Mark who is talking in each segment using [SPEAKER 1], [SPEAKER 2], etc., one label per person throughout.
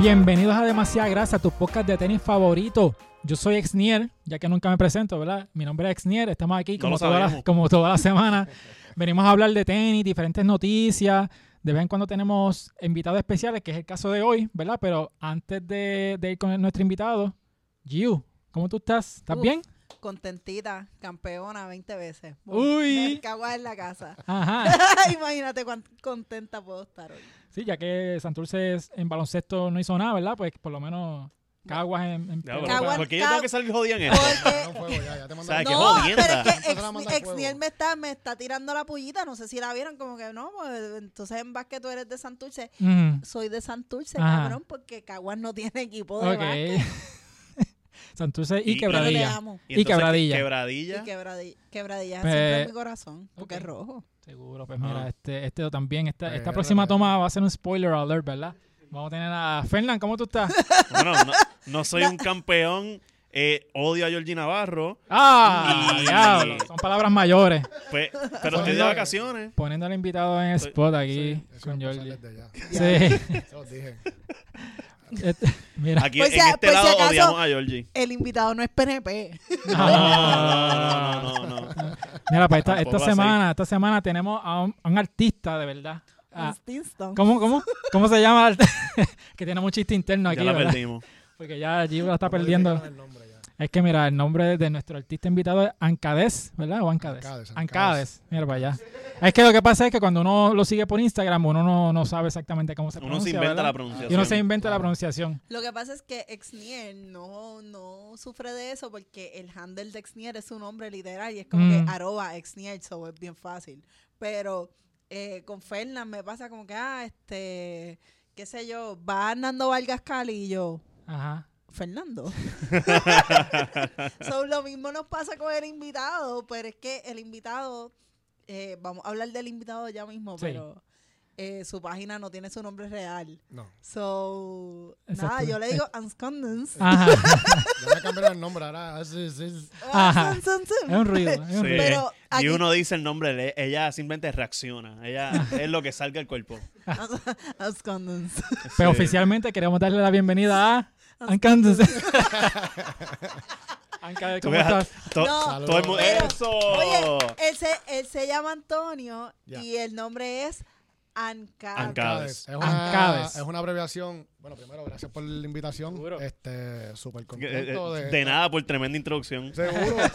[SPEAKER 1] Bienvenidos a Demasiada Grasa, tu podcast de tenis favorito. Yo soy Exnier, ya que nunca me presento, ¿verdad? Mi nombre es Exnier, estamos aquí
[SPEAKER 2] No
[SPEAKER 1] como,
[SPEAKER 2] lo
[SPEAKER 1] toda la, como toda la semana. Venimos a hablar de tenis, diferentes noticias. De vez en cuando tenemos invitados especiales, que es el caso de hoy, ¿verdad? Pero antes de, de ir con nuestro invitado, Giu, ¿cómo tú estás? ¿Estás
[SPEAKER 3] Uf.
[SPEAKER 1] bien?
[SPEAKER 3] contentita, campeona 20 veces.
[SPEAKER 1] Uy.
[SPEAKER 3] Me cago en la casa.
[SPEAKER 1] Ajá.
[SPEAKER 3] Imagínate cuán contenta puedo estar hoy.
[SPEAKER 1] Sí, ya que Santurce es- en baloncesto no hizo nada, ¿verdad? Pues por lo menos Caguas en... en-
[SPEAKER 2] pero,
[SPEAKER 3] Caguas-
[SPEAKER 2] ¿Por qué yo tengo que salir jodida en esto?
[SPEAKER 3] Porque
[SPEAKER 4] No
[SPEAKER 2] O sea,
[SPEAKER 3] no, pero es que Ex- Exniel me está, me está tirando la pullita. No sé si la vieron, como que no. pues, entonces en básquet tú eres de Santurce. Soy de Santurce,
[SPEAKER 1] Ajá.
[SPEAKER 3] cabrón, porque Caguas no tiene equipo de
[SPEAKER 1] Ok.
[SPEAKER 3] básquet.
[SPEAKER 1] Santurce y, Quebradilla. Y Quebradilla.
[SPEAKER 2] Quebradilla.
[SPEAKER 3] Y quebradilla, quebradilla
[SPEAKER 1] Pues-
[SPEAKER 3] siempre en mi corazón, porque es rojo.
[SPEAKER 1] Seguro, pues mira, este, este también, esta, esta
[SPEAKER 4] Pues,
[SPEAKER 1] próxima
[SPEAKER 4] pues.
[SPEAKER 1] toma va a ser un spoiler alert, ¿verdad? Vamos a tener a Fernán, ¿cómo tú estás?
[SPEAKER 2] Bueno, no, no soy un campeón. eh, odio a Georgie Navarro.
[SPEAKER 1] ¡Ah!
[SPEAKER 2] Y-
[SPEAKER 1] diablo! Son palabras mayores.
[SPEAKER 2] Pues, pero estoy de vacaciones.
[SPEAKER 1] Poniendo al invitado en spot aquí con Georgie. Sí. Este, mira.
[SPEAKER 2] Aquí
[SPEAKER 3] Pues
[SPEAKER 2] en
[SPEAKER 3] si-
[SPEAKER 2] este
[SPEAKER 3] pues si
[SPEAKER 2] lado
[SPEAKER 3] acaso-
[SPEAKER 2] odiamos a Georgie.
[SPEAKER 3] El invitado no es PNP.
[SPEAKER 2] No, no, no, no, no.
[SPEAKER 1] Mira, pues esta, esta semana, esta semana tenemos a un, a un artista de verdad. Ah. ¿Cómo, cómo? ¿Cómo se llama? que tenemos un chiste interno aquí,
[SPEAKER 2] Ya la
[SPEAKER 1] ¿verdad?
[SPEAKER 2] perdimos.
[SPEAKER 1] Porque ya Gio la está
[SPEAKER 4] ¿Cómo
[SPEAKER 1] perdiendo.
[SPEAKER 4] el nombre ya?
[SPEAKER 1] Es que mira, el nombre de nuestro artista invitado es Ancades, ¿verdad? O Ancades.
[SPEAKER 4] Ancades,
[SPEAKER 1] Ancades.
[SPEAKER 4] Ancades.
[SPEAKER 1] Mira para allá. Es que lo que pasa es que cuando uno lo sigue por Instagram, uno no, no sabe exactamente cómo se
[SPEAKER 2] Uno
[SPEAKER 1] pronuncia.
[SPEAKER 2] se inventa
[SPEAKER 1] ¿verdad?
[SPEAKER 2] la pronunciación.
[SPEAKER 1] Y uno se inventa la pronunciación.
[SPEAKER 3] Lo que pasa es que Exnier no, no sufre de eso porque el handle de Exnier es su nombre literal y es como
[SPEAKER 1] Mm.
[SPEAKER 3] que arroba Exnier, so es bien fácil. Pero eh, con Fernand me pasa como que, ah, este, qué sé yo, va Nando Vargas Cali y yo,
[SPEAKER 1] Ajá.
[SPEAKER 3] Fernando. so, lo mismo nos pasa con el invitado, pero es que el invitado, eh, vamos a hablar del invitado ya mismo,
[SPEAKER 1] Sí.
[SPEAKER 3] pero eh, su página no tiene su nombre real.
[SPEAKER 4] No.
[SPEAKER 3] So,
[SPEAKER 1] Exacto.
[SPEAKER 3] nada, yo le digo Unscondens.
[SPEAKER 1] Ajá.
[SPEAKER 4] Ya me cambiaron el nombre. Ahora es, es,
[SPEAKER 1] Ajá. Es un ruido. Es un
[SPEAKER 2] Sí.
[SPEAKER 1] ruido.
[SPEAKER 3] Pero
[SPEAKER 2] Y uno dice el nombre, le- ella simplemente reacciona. Ella es lo que salga del cuerpo.
[SPEAKER 3] Unscondens.
[SPEAKER 1] Pero
[SPEAKER 2] Sí.
[SPEAKER 1] oficialmente queremos darle la bienvenida a Ancades,
[SPEAKER 2] Tú
[SPEAKER 1] ¿cómo estás?
[SPEAKER 2] to-
[SPEAKER 3] No,
[SPEAKER 2] todo el mundo-
[SPEAKER 3] pero,
[SPEAKER 2] ¡Eso!
[SPEAKER 3] Oye, él se, él se llama Antonio y el nombre es Ancades.
[SPEAKER 2] Ancades.
[SPEAKER 4] Es una,
[SPEAKER 1] Ancades.
[SPEAKER 4] es una abreviación. Bueno, primero, gracias por la invitación.
[SPEAKER 1] Seguro.
[SPEAKER 4] Este, súper contento
[SPEAKER 2] eh,
[SPEAKER 4] de...
[SPEAKER 2] de nada por tremenda introducción.
[SPEAKER 4] Seguro.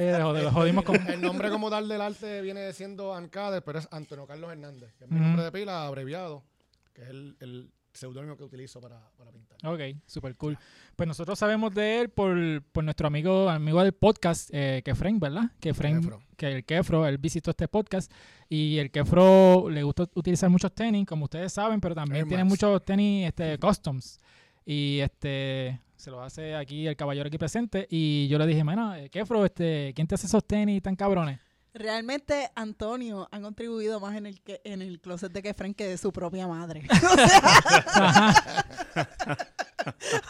[SPEAKER 1] Eh, lo jodimos con...
[SPEAKER 4] El nombre como tal del arte viene siendo Ancades, pero es Antonio Carlos Hernández, que es mi nombre de pila abreviado, que es el, el seudónimo que utilizo para, para pintar.
[SPEAKER 1] Ok, super cool. Pues nosotros sabemos de él por, por nuestro amigo amigo del podcast, eh, Kefren, ¿verdad? Kefren,
[SPEAKER 4] Kefro.
[SPEAKER 1] que el Kefro, él visitó este podcast y el Kefro le gusta utilizar muchos tenis, como ustedes saben, pero también
[SPEAKER 4] Air
[SPEAKER 1] tiene
[SPEAKER 4] Max.
[SPEAKER 1] muchos tenis este, customs. Y este se lo hace aquí el caballero aquí presente. Y yo le dije, bueno, eh, Kefro, este, ¿quién te hace esos tenis tan cabrones?
[SPEAKER 3] Realmente Antonio ha contribuido más en el que en el closet de Kefren que de su propia madre.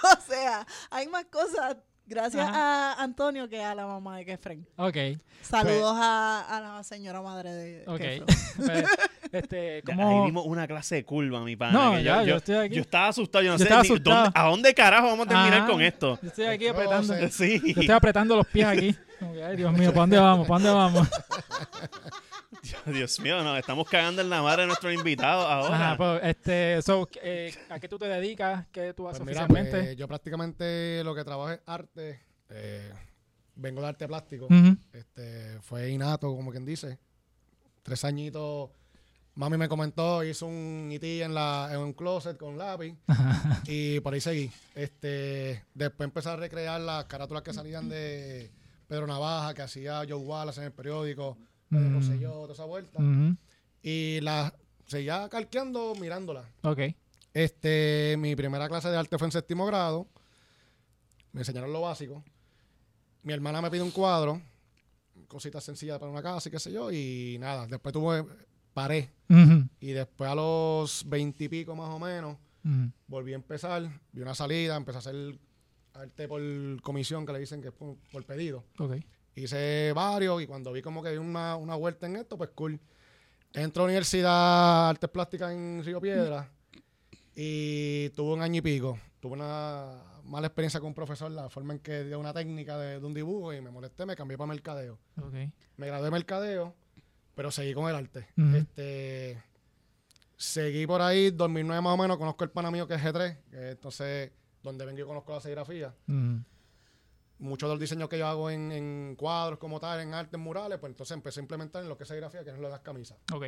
[SPEAKER 3] o sea, hay más cosas gracias a Antonio que a la mamá de Kefren.
[SPEAKER 1] Ok,
[SPEAKER 3] Saludos a, a la señora madre de
[SPEAKER 1] ok.
[SPEAKER 3] Kefren.
[SPEAKER 1] Pues, este,
[SPEAKER 2] Ya, Ahí dimos una clase de curva, mi pana.
[SPEAKER 1] No, ya, yo
[SPEAKER 2] yo,
[SPEAKER 1] estoy aquí.
[SPEAKER 2] yo estaba asustado. Yo no
[SPEAKER 1] Yo
[SPEAKER 2] sé
[SPEAKER 1] estaba
[SPEAKER 2] ni
[SPEAKER 1] asustado.
[SPEAKER 2] dónde- a dónde carajo vamos a terminar
[SPEAKER 1] Ajá.
[SPEAKER 2] con esto.
[SPEAKER 1] Yo estoy aquí apretando.
[SPEAKER 4] sé.
[SPEAKER 2] Sí.
[SPEAKER 1] Yo estoy apretando los pies aquí. Como Ay, Dios mío, ¿para dónde vamos? ¿Para dónde vamos?
[SPEAKER 2] Dios mío, nos estamos cagando en la madre de nuestros invitados ahora.
[SPEAKER 1] Ajá, pues, este, so, eh, ¿a qué tú te dedicas? ¿Qué tú haces
[SPEAKER 4] Pues mira,
[SPEAKER 1] oficialmente?
[SPEAKER 4] pues, yo prácticamente lo que trabajo es arte. eh, vengo de arte plástico. Este, fue innato, como quien dice. Tres añitos. Mami me comentó, hizo un IT en, la, en un closet con lápiz y por ahí seguí. Este, después empecé a recrear las carátulas que salían de Pedro Navaja, que hacía Joe Wallace en el periódico,
[SPEAKER 1] Mm.
[SPEAKER 4] Rosselló, toda esa vuelta. Y las seguía calqueando mirándolas.
[SPEAKER 1] Ok.
[SPEAKER 4] Este, mi primera clase de arte fue en séptimo grado. Me enseñaron lo básico. Mi hermana me pide un cuadro, cositas sencillas para una casa y qué sé yo, y nada. Después tuve, paré. Y después a los veintipico más o menos, volví a empezar, vi una salida, empecé a hacer arte por comisión, que le dicen que es por, por pedido.
[SPEAKER 1] Ok.
[SPEAKER 4] Hice varios y cuando vi como que di una, una vuelta en esto, pues cool. Entro a la Universidad de Artes Plásticas en Río Piedra Y tuve un año y pico. Tuve una mala experiencia con un profesor, la forma en que dio una técnica de, de un dibujo y me molesté, me cambié para mercadeo. Me gradué de mercadeo, pero seguí con el arte. Este, seguí por ahí, 2009 más o menos, conozco el pana mío que es G3, que entonces, donde vengo yo conozco la serigrafía. De los diseños que yo hago en, en cuadros como tal, en arte, en murales, pues entonces empecé a implementar en lo que es serigrafía, que es lo de las camisas.
[SPEAKER 1] Ok.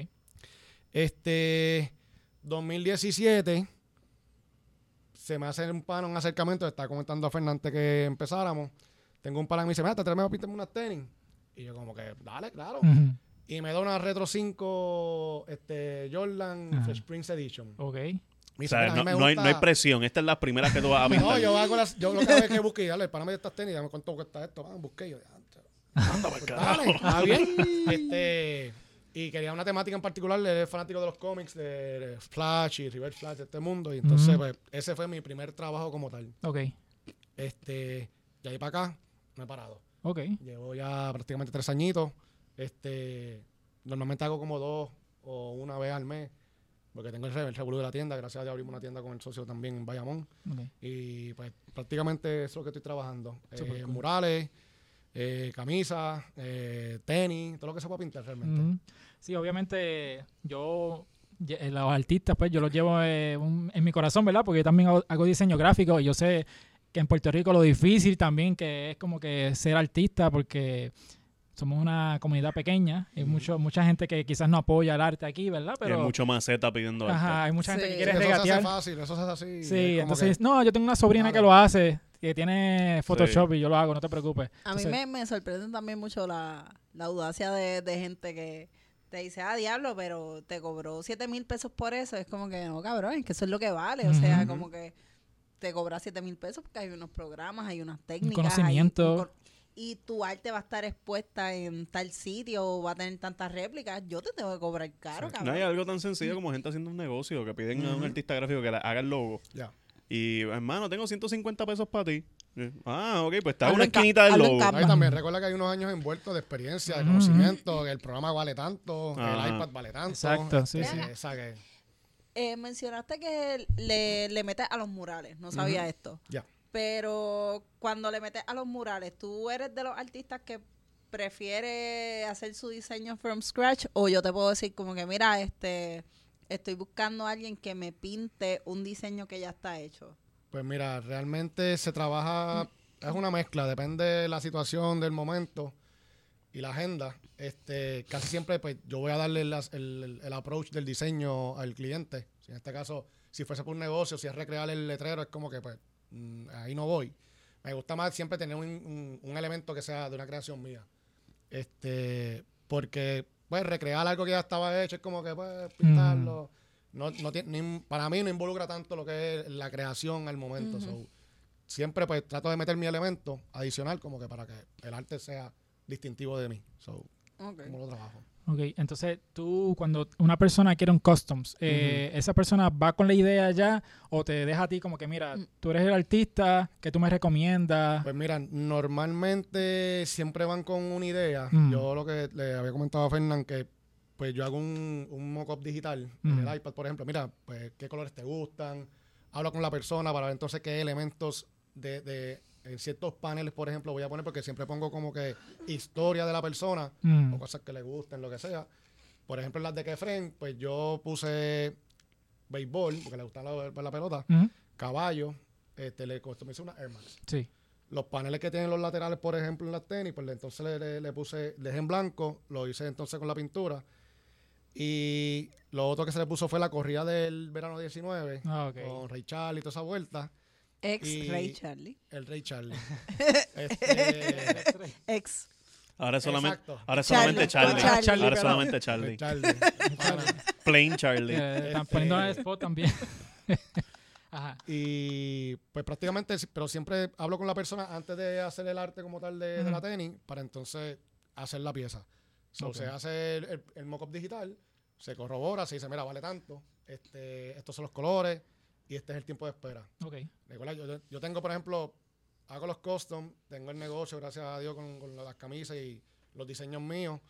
[SPEAKER 4] Este, 2017, se me hace un pana, un acercamiento, estaba comentando a Fernante que empezáramos. Tengo un pana que me dice, mira, te traemos a pintarme unas tenis. Y yo como que, dale, claro. Y me da una Retro 5 este, Jordan
[SPEAKER 1] Ajá.
[SPEAKER 4] Fresh Prince Edition.
[SPEAKER 1] Ok.
[SPEAKER 4] Me
[SPEAKER 2] O
[SPEAKER 4] dice,
[SPEAKER 2] sea,
[SPEAKER 4] "Mira, a mí
[SPEAKER 2] no,
[SPEAKER 4] me
[SPEAKER 2] no hay, no hay presión. Esta es la primera que tú vas a pintar.
[SPEAKER 4] No, yo hago las, yo lo que hago es que busqué, dale, para de estas tenis, dame cuánto cuesta esto, ah, busqué yo.
[SPEAKER 2] Anda
[SPEAKER 4] Pues
[SPEAKER 2] carajo.
[SPEAKER 4] dale, está bien. Este, y quería una temática en particular, es fanático de los cómics, de Flash y Reverse Flash de este mundo, y entonces, pues, ese fue mi primer trabajo como tal.
[SPEAKER 1] Ok.
[SPEAKER 4] Este, de ahí para acá, no he parado.
[SPEAKER 1] Ok.
[SPEAKER 4] Llevo ya prácticamente tres añitos. Este, normalmente hago como dos o una vez al mes, porque tengo el, el revolú de la tienda. Gracias a Dios abrimos una tienda con el socio también en Bayamón. Y pues prácticamente eso es lo que estoy trabajando. Eh,
[SPEAKER 1] cool.
[SPEAKER 4] Murales, eh, camisas, eh, tenis, todo lo que se pueda pintar realmente.
[SPEAKER 1] Sí, obviamente yo, los artistas, pues yo los llevo un- en mi corazón, ¿verdad? Porque yo también hago, hago diseño gráfico y yo sé que en Puerto Rico lo difícil también que es como que ser artista porque somos una comunidad pequeña y
[SPEAKER 4] Ujú.
[SPEAKER 1] mucho, mucha gente que quizás no apoya el arte aquí, ¿verdad?
[SPEAKER 2] Y hay
[SPEAKER 1] Pero
[SPEAKER 2] mucho maceta pidiendo
[SPEAKER 1] ajá,
[SPEAKER 2] arte.
[SPEAKER 1] hay mucha gente
[SPEAKER 3] Sí.
[SPEAKER 1] que quiere
[SPEAKER 4] eso se hace
[SPEAKER 1] regatear.
[SPEAKER 4] fácil, eso se hace así.
[SPEAKER 1] Sí, entonces,
[SPEAKER 4] que-
[SPEAKER 1] no, yo tengo una sobrina que lo hace, que tiene Photoshop y yo lo hago, no te preocupes.
[SPEAKER 3] A mí me, me sorprende también mucho la, la audacia de, de gente que te dice, ah, diablo, pero te cobró 7 mil pesos por eso. Es como que, no, cabrón, es que eso es lo que vale. O sea, como que te cobra 7 mil pesos porque hay unos programas, hay unas técnicas. hay
[SPEAKER 1] conocimiento.
[SPEAKER 3] un cor- y tu arte va a estar expuesta en tal sitio o va a tener tantas réplicas. Yo te tengo que cobrar caro,
[SPEAKER 4] Sí.
[SPEAKER 2] No
[SPEAKER 3] cabrón.
[SPEAKER 2] hay algo tan sencillo como gente haciendo un negocio que piden a un artista gráfico que le haga el logo.
[SPEAKER 4] Ya.
[SPEAKER 2] Y, hermano, tengo 150 pesos para ti. Ah, ok, pues está una esquinita del logo.
[SPEAKER 4] Ahí también recuerda que hay unos años envueltos de experiencia, de conocimiento, que el programa vale tanto,
[SPEAKER 2] Ajá.
[SPEAKER 4] el iPad vale tanto.
[SPEAKER 1] Exacto, sí,
[SPEAKER 4] este,
[SPEAKER 3] sí.
[SPEAKER 4] que-
[SPEAKER 3] Eh, mencionaste que le, le metes a los murales. No sabía esto.
[SPEAKER 4] Ya.
[SPEAKER 3] Pero cuando le metes a los murales, ¿tú eres de los artistas que prefiere hacer su diseño from scratch? O yo te puedo decir como que, mira, este estoy buscando a alguien que me pinte un diseño que ya está hecho.
[SPEAKER 4] Pues mira, realmente se trabaja, es una mezcla, depende de la situación, del momento y la agenda. Este, casi siempre pues yo voy a darle el- el approach del diseño al cliente. Si en este caso, si fuese por un negocio, si es recrear el letrero, es como que pues mm, ahí no voy. Me gusta más siempre tener un, un- un elemento que sea de una creación mía. Este, porque pues recrear algo que ya estaba hecho es como que pues pintarlo. No, no tiene- para mí no involucra tanto lo que es la creación al momento. So, siempre pues trato de meter mi elemento adicional como que para que el arte sea distintivo de mí. So,
[SPEAKER 3] Ok.
[SPEAKER 4] como lo trabajo.
[SPEAKER 1] Ok, entonces tú cuando una persona quiere un customs, eh, ¿esa persona va con la idea ya o te deja a ti como que, mira,
[SPEAKER 3] Mm.
[SPEAKER 1] tú eres el artista, que tú me recomiendas?
[SPEAKER 4] Pues mira, normalmente siempre van con una idea.
[SPEAKER 1] Mm.
[SPEAKER 4] Yo lo que le había comentado a Fernán que pues yo hago un, un mock-up digital en
[SPEAKER 1] Mm.
[SPEAKER 4] el iPad, por ejemplo. Mira, pues qué colores te gustan. Hablo con la persona para ver entonces qué elementos de, de en ciertos paneles, por ejemplo, voy a poner porque siempre pongo como que historia de la persona
[SPEAKER 1] Mm,
[SPEAKER 4] o cosas que le gusten, lo que sea. Por ejemplo, en las de Kefren, pues yo puse béisbol, porque le gustaba la, la pelota,
[SPEAKER 1] ujú,
[SPEAKER 4] caballo, este, le customicé una Air Max.
[SPEAKER 1] Sí.
[SPEAKER 4] Los paneles que tienen los laterales, por ejemplo, en las tenis, pues entonces le, le- le puse, dejé en blanco, lo hice entonces con la pintura. Y lo otro que se le puso fue la corrida del verano 19,
[SPEAKER 1] Ah, ok.
[SPEAKER 4] con Ray Charlie y toda esa vuelta.
[SPEAKER 3] Ex
[SPEAKER 4] Y-
[SPEAKER 3] Ray Charlie.
[SPEAKER 4] El Rey Charlie. este,
[SPEAKER 3] Ex.
[SPEAKER 2] Ahora es solamente,
[SPEAKER 4] Exacto.
[SPEAKER 2] ahora es
[SPEAKER 3] Charlie,
[SPEAKER 2] solamente
[SPEAKER 3] Charlie.
[SPEAKER 2] Charlie.
[SPEAKER 3] Charlie,
[SPEAKER 2] Ahora es solamente Charlie.
[SPEAKER 4] Charlie.
[SPEAKER 2] Plain Charlie.
[SPEAKER 1] Eh, están
[SPEAKER 4] Este-
[SPEAKER 1] poniendo en el spot también. Ajá.
[SPEAKER 4] Y pues prácticamente, pero siempre hablo con la persona antes de hacer el arte como tal de, de la tenis para entonces hacer la pieza. So,
[SPEAKER 1] Ok.
[SPEAKER 4] Se hace el, el, el mock-up digital, se corrobora, se dice, mira, vale tanto, este, estos son los colores y este es el tiempo de espera.
[SPEAKER 1] Ok.
[SPEAKER 4] Recuerda, yo, yo tengo, por ejemplo, hago los custom, tengo el negocio, gracias a Dios, con, con las camisas y los diseños míos,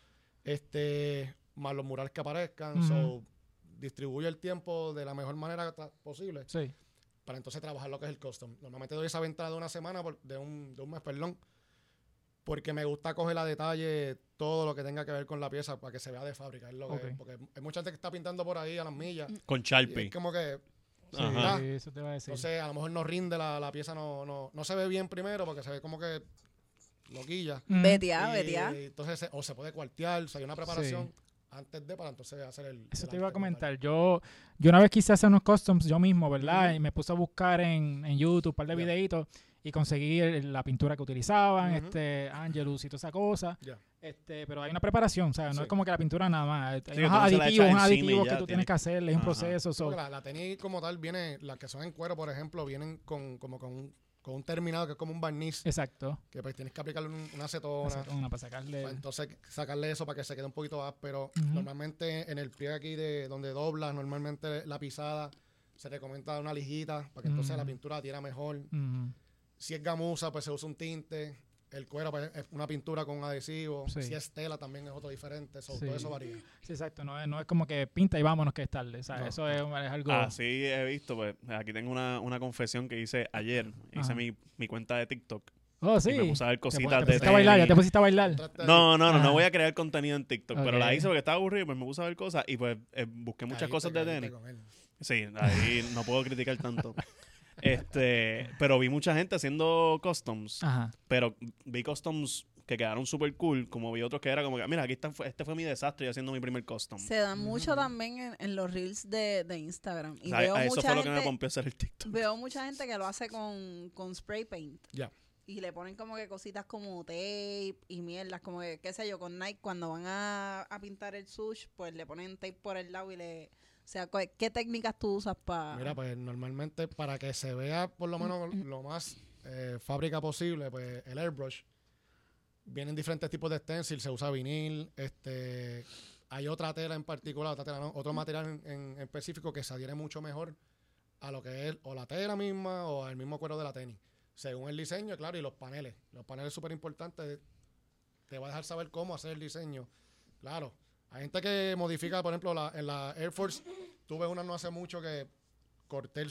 [SPEAKER 4] este, más los murales que aparezcan. So, distribuyo el tiempo de la mejor manera posible
[SPEAKER 1] Sí.
[SPEAKER 4] para entonces trabajar lo que es el custom. Normalmente doy esa ventana de una semana, por- de, un, de un mes, perdón, porque me gusta coger a detalle todo lo que tenga que ver con la pieza para que se vea de fábrica. Es lo que-
[SPEAKER 1] Ok.
[SPEAKER 4] porque hay mucha gente que está pintando por ahí a las millas.
[SPEAKER 2] Con Sharpie.
[SPEAKER 4] es como que,
[SPEAKER 1] Sí,
[SPEAKER 2] Ajá.
[SPEAKER 1] eso te iba a decir.
[SPEAKER 4] entonces, a lo mejor no rinde la, la pieza, no, no, no se ve bien primero porque se ve como que loquilla.
[SPEAKER 1] Mm.
[SPEAKER 3] Betia,
[SPEAKER 4] Y
[SPEAKER 3] betia.
[SPEAKER 4] entonces, se- o se puede cuartear, o sea, hay una preparación antes de para entonces hacer el.
[SPEAKER 1] Eso
[SPEAKER 4] el
[SPEAKER 1] te iba a comentar. Yo, yo una vez quise hacer unos customs yo mismo, ¿verdad? Y me puse a buscar en, en YouTube un par de videitos y conseguí el- la pintura que utilizaban, este, Angelus y toda esa cosa.
[SPEAKER 4] Ya.
[SPEAKER 1] Este, pero hay una preparación, o sea, no
[SPEAKER 4] Sí.
[SPEAKER 1] es como que la pintura nada más. Hay
[SPEAKER 2] que
[SPEAKER 1] unos
[SPEAKER 2] la
[SPEAKER 1] aditivos, unos aditivos que tú
[SPEAKER 2] tienes-
[SPEAKER 1] tienes que hacerle, es un proceso. so-
[SPEAKER 4] la, la tenis como tal viene, las que son en cuero, por ejemplo, vienen con, como con, un, con un terminado que es como un barniz,
[SPEAKER 1] Exacto.
[SPEAKER 4] que pues tienes que aplicarle un- una acetona.
[SPEAKER 1] Acetona para sacarle.
[SPEAKER 4] para entonces sacarle eso para que se quede un poquito áspero.
[SPEAKER 1] Ujú.
[SPEAKER 4] Normalmente en el pliegue aquí de donde doblas, normalmente la pisada se recomienda dar una lijita para que entonces la
[SPEAKER 1] Ujú.
[SPEAKER 4] pintura tira mejor. Si es gamuza, pues se usa un tinte. El cuero pues, es una pintura con un adhesivo.
[SPEAKER 1] Sí.
[SPEAKER 4] Si es tela también es otro diferente. So,
[SPEAKER 1] Sí.
[SPEAKER 4] Todo eso varía.
[SPEAKER 1] Sí, exacto. No es, no es como que pinta y vámonos que es tarde. o sea,
[SPEAKER 4] No.
[SPEAKER 1] Eso es, es algo.
[SPEAKER 2] Así he visto, pues aquí tengo una, una confesión que hice ayer. Hice mi, mi cuenta de TikTok.
[SPEAKER 1] Oh, sí.
[SPEAKER 2] Y me puse a ver
[SPEAKER 1] Te
[SPEAKER 2] cositas
[SPEAKER 1] pu- te
[SPEAKER 2] de
[SPEAKER 1] pusiste a bailar, ya te pusiste a bailar.
[SPEAKER 2] No, no, no, no voy a crear contenido en TikTok, pero la hice porque estaba aburrido, pues me puse a ver cosas y pues eh, busqué muchas cosas de tenis. Sí, ahí no puedo criticar tanto. Este, pero vi mucha gente haciendo customs,
[SPEAKER 1] Ajá.
[SPEAKER 2] pero vi customs que quedaron súper cool, como vi otros que era como que, mira, aquí está, fue- este fue mi desastre y haciendo mi primer custom.
[SPEAKER 3] Se da mucho también en, en los reels de, de Instagram. Y
[SPEAKER 2] O sea,
[SPEAKER 3] veo
[SPEAKER 2] a eso
[SPEAKER 3] mucha
[SPEAKER 2] fue lo que me
[SPEAKER 3] gente,
[SPEAKER 2] pompió a hacer el TikTok.
[SPEAKER 3] veo mucha gente que lo hace con, con spray paint.
[SPEAKER 4] Ya.
[SPEAKER 3] Y le ponen como que cositas como tape y mierdas, como que, qué sé yo, con Nike cuando van a, a pintar el sush, pues le ponen tape por el lado y le... O sea, ¿cu- ¿qué técnicas tú usas para...?
[SPEAKER 4] Mira, pues normalmente para que se vea por lo menos lo más eh, fábrica posible, pues el airbrush. Vienen diferentes tipos de stencil, se usa vinil, este hay otra tela en particular, otra tela no, otro material en, en- en específico que se adhiere mucho mejor a lo que es o la tela misma o al mismo cuero de la tenis. Según el diseño, claro, y los paneles. Los paneles súper importantes. Te va a dejar saber cómo hacer el diseño. Claro. Hay gente que modifica, por ejemplo, la, en la Air Force, tuve una no hace mucho que corté el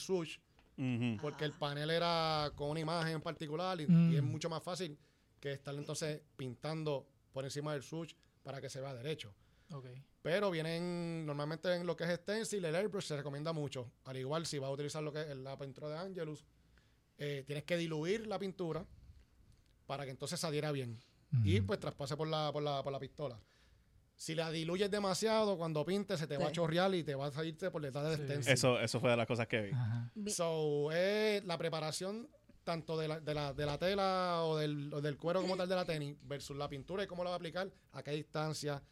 [SPEAKER 2] Ujú.
[SPEAKER 4] porque el panel era con una imagen en particular y,
[SPEAKER 1] Mm.
[SPEAKER 4] y es mucho más fácil que estar entonces pintando por encima del swoosh para que se vea derecho.
[SPEAKER 1] Ok.
[SPEAKER 4] Pero vienen normalmente en lo que es stencil, el airbrush se recomienda mucho. Al igual, si vas a utilizar lo que es la pintura de Angelus, eh, tienes que diluir la pintura para que entonces se adhiera bien y
[SPEAKER 1] Ujú.
[SPEAKER 4] pues traspase por la, por la, por la pistola. Si la diluyes demasiado, cuando pintes se te va a chorrear y te va a salirte por detrás del
[SPEAKER 1] Sí.
[SPEAKER 4] stencil.
[SPEAKER 2] Eso, eso fue de las cosas que vi.
[SPEAKER 1] Ajá.
[SPEAKER 4] So, es la preparación tanto de la, de la, de la tela o del, o del cuero como tal de la tenis versus la pintura y cómo la va a aplicar, a qué distancia,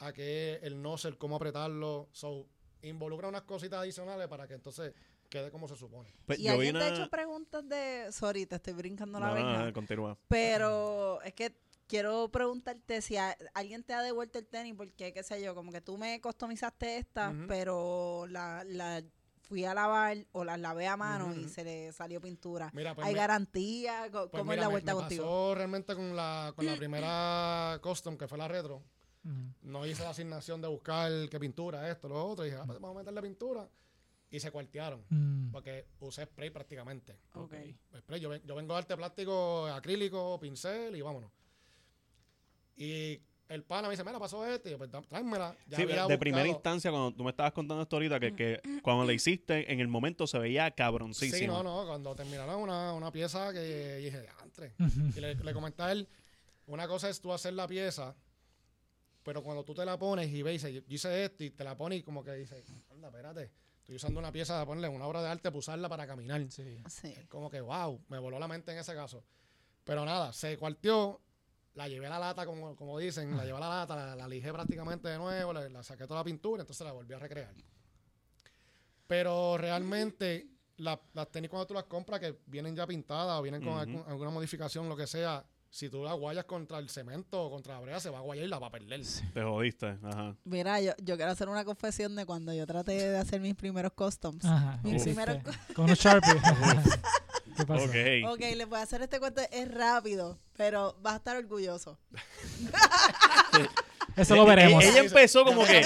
[SPEAKER 4] a qué el nozzle, cómo apretarlo. So, involucra unas cositas adicionales para que entonces quede como se supone.
[SPEAKER 2] Pues,
[SPEAKER 3] y
[SPEAKER 2] yo vi
[SPEAKER 3] alguien te ha
[SPEAKER 2] una...
[SPEAKER 3] hecho preguntas de... Sorry, te estoy brincando la
[SPEAKER 2] No, no, continúa.
[SPEAKER 3] Pero es que quiero preguntarte si a- alguien te ha devuelto el tenis, porque, qué sé yo, como que tú me customizaste esta, pero la, la fui a lavar o la lavé a mano y se le salió pintura.
[SPEAKER 4] Mira, pues
[SPEAKER 3] ¿Hay
[SPEAKER 4] me-
[SPEAKER 3] garantía?
[SPEAKER 4] Pues
[SPEAKER 3] ¿Cómo
[SPEAKER 4] mira,
[SPEAKER 3] es la
[SPEAKER 4] me-
[SPEAKER 3] vuelta
[SPEAKER 4] me
[SPEAKER 3] contigo?
[SPEAKER 4] pasó realmente con la, con la primera custom, que fue la retro. No hice la asignación de buscar qué pintura, esto, lo otro. Y dije, ah, pues vamos a meterle pintura. Y se cuartearon.
[SPEAKER 1] Mm.
[SPEAKER 4] Porque usé spray prácticamente.
[SPEAKER 3] Ok.
[SPEAKER 4] Spray, yo, yo vengo a arte plástico, acrílico, pincel y vámonos. Y el pana me dice, mira, pasó este. Y yo, pues tráemela. Ya
[SPEAKER 2] Sí,
[SPEAKER 4] había
[SPEAKER 2] de primera
[SPEAKER 4] buscado-
[SPEAKER 2] instancia, cuando tú me estabas contando esto ahorita, que, que cuando le hiciste, en el momento se veía cabroncísimo.
[SPEAKER 4] Sí, no, no. Cuando terminaron una, una pieza que dije, antre.
[SPEAKER 1] Ujú.
[SPEAKER 4] Y le, le comenté a él, una cosa es tú hacer la pieza, pero cuando tú te la pones y ves, y dice, yo hice esto y te la pones y como que dice, anda, espérate. Estoy usando una pieza de ponerle una obra de arte para usarla para caminar.
[SPEAKER 1] Sí.
[SPEAKER 3] Sí.
[SPEAKER 4] Como que, wow, me voló la mente en ese caso. Pero nada, se cuarteó, la llevé a la lata, como, como dicen, la llevé a la lata, la, la lijé prácticamente de nuevo, la, la saqué toda la pintura, entonces la volví a recrear. Pero realmente, la- las tenis cuando tú las compras, que vienen ya pintadas o vienen con algún- alguna modificación, lo que sea, si tú la guayas contra el cemento o contra la brea, se va a guayar y la va a perder.
[SPEAKER 2] Te jodiste. Ajá.
[SPEAKER 3] Mira, yo, yo quiero hacer una confesión de cuando yo traté de hacer mis primeros customs.
[SPEAKER 1] Ajá.
[SPEAKER 3] Mi
[SPEAKER 1] ¿qué
[SPEAKER 3] primera
[SPEAKER 1] hiciste? Con unos Sharpie. ¿Qué pasó?
[SPEAKER 2] Ok.
[SPEAKER 3] Ok, les voy a hacer este cuento, es rápido, pero vas a estar orgulloso.
[SPEAKER 1] Eso lo veremos.
[SPEAKER 2] Ella empezó como que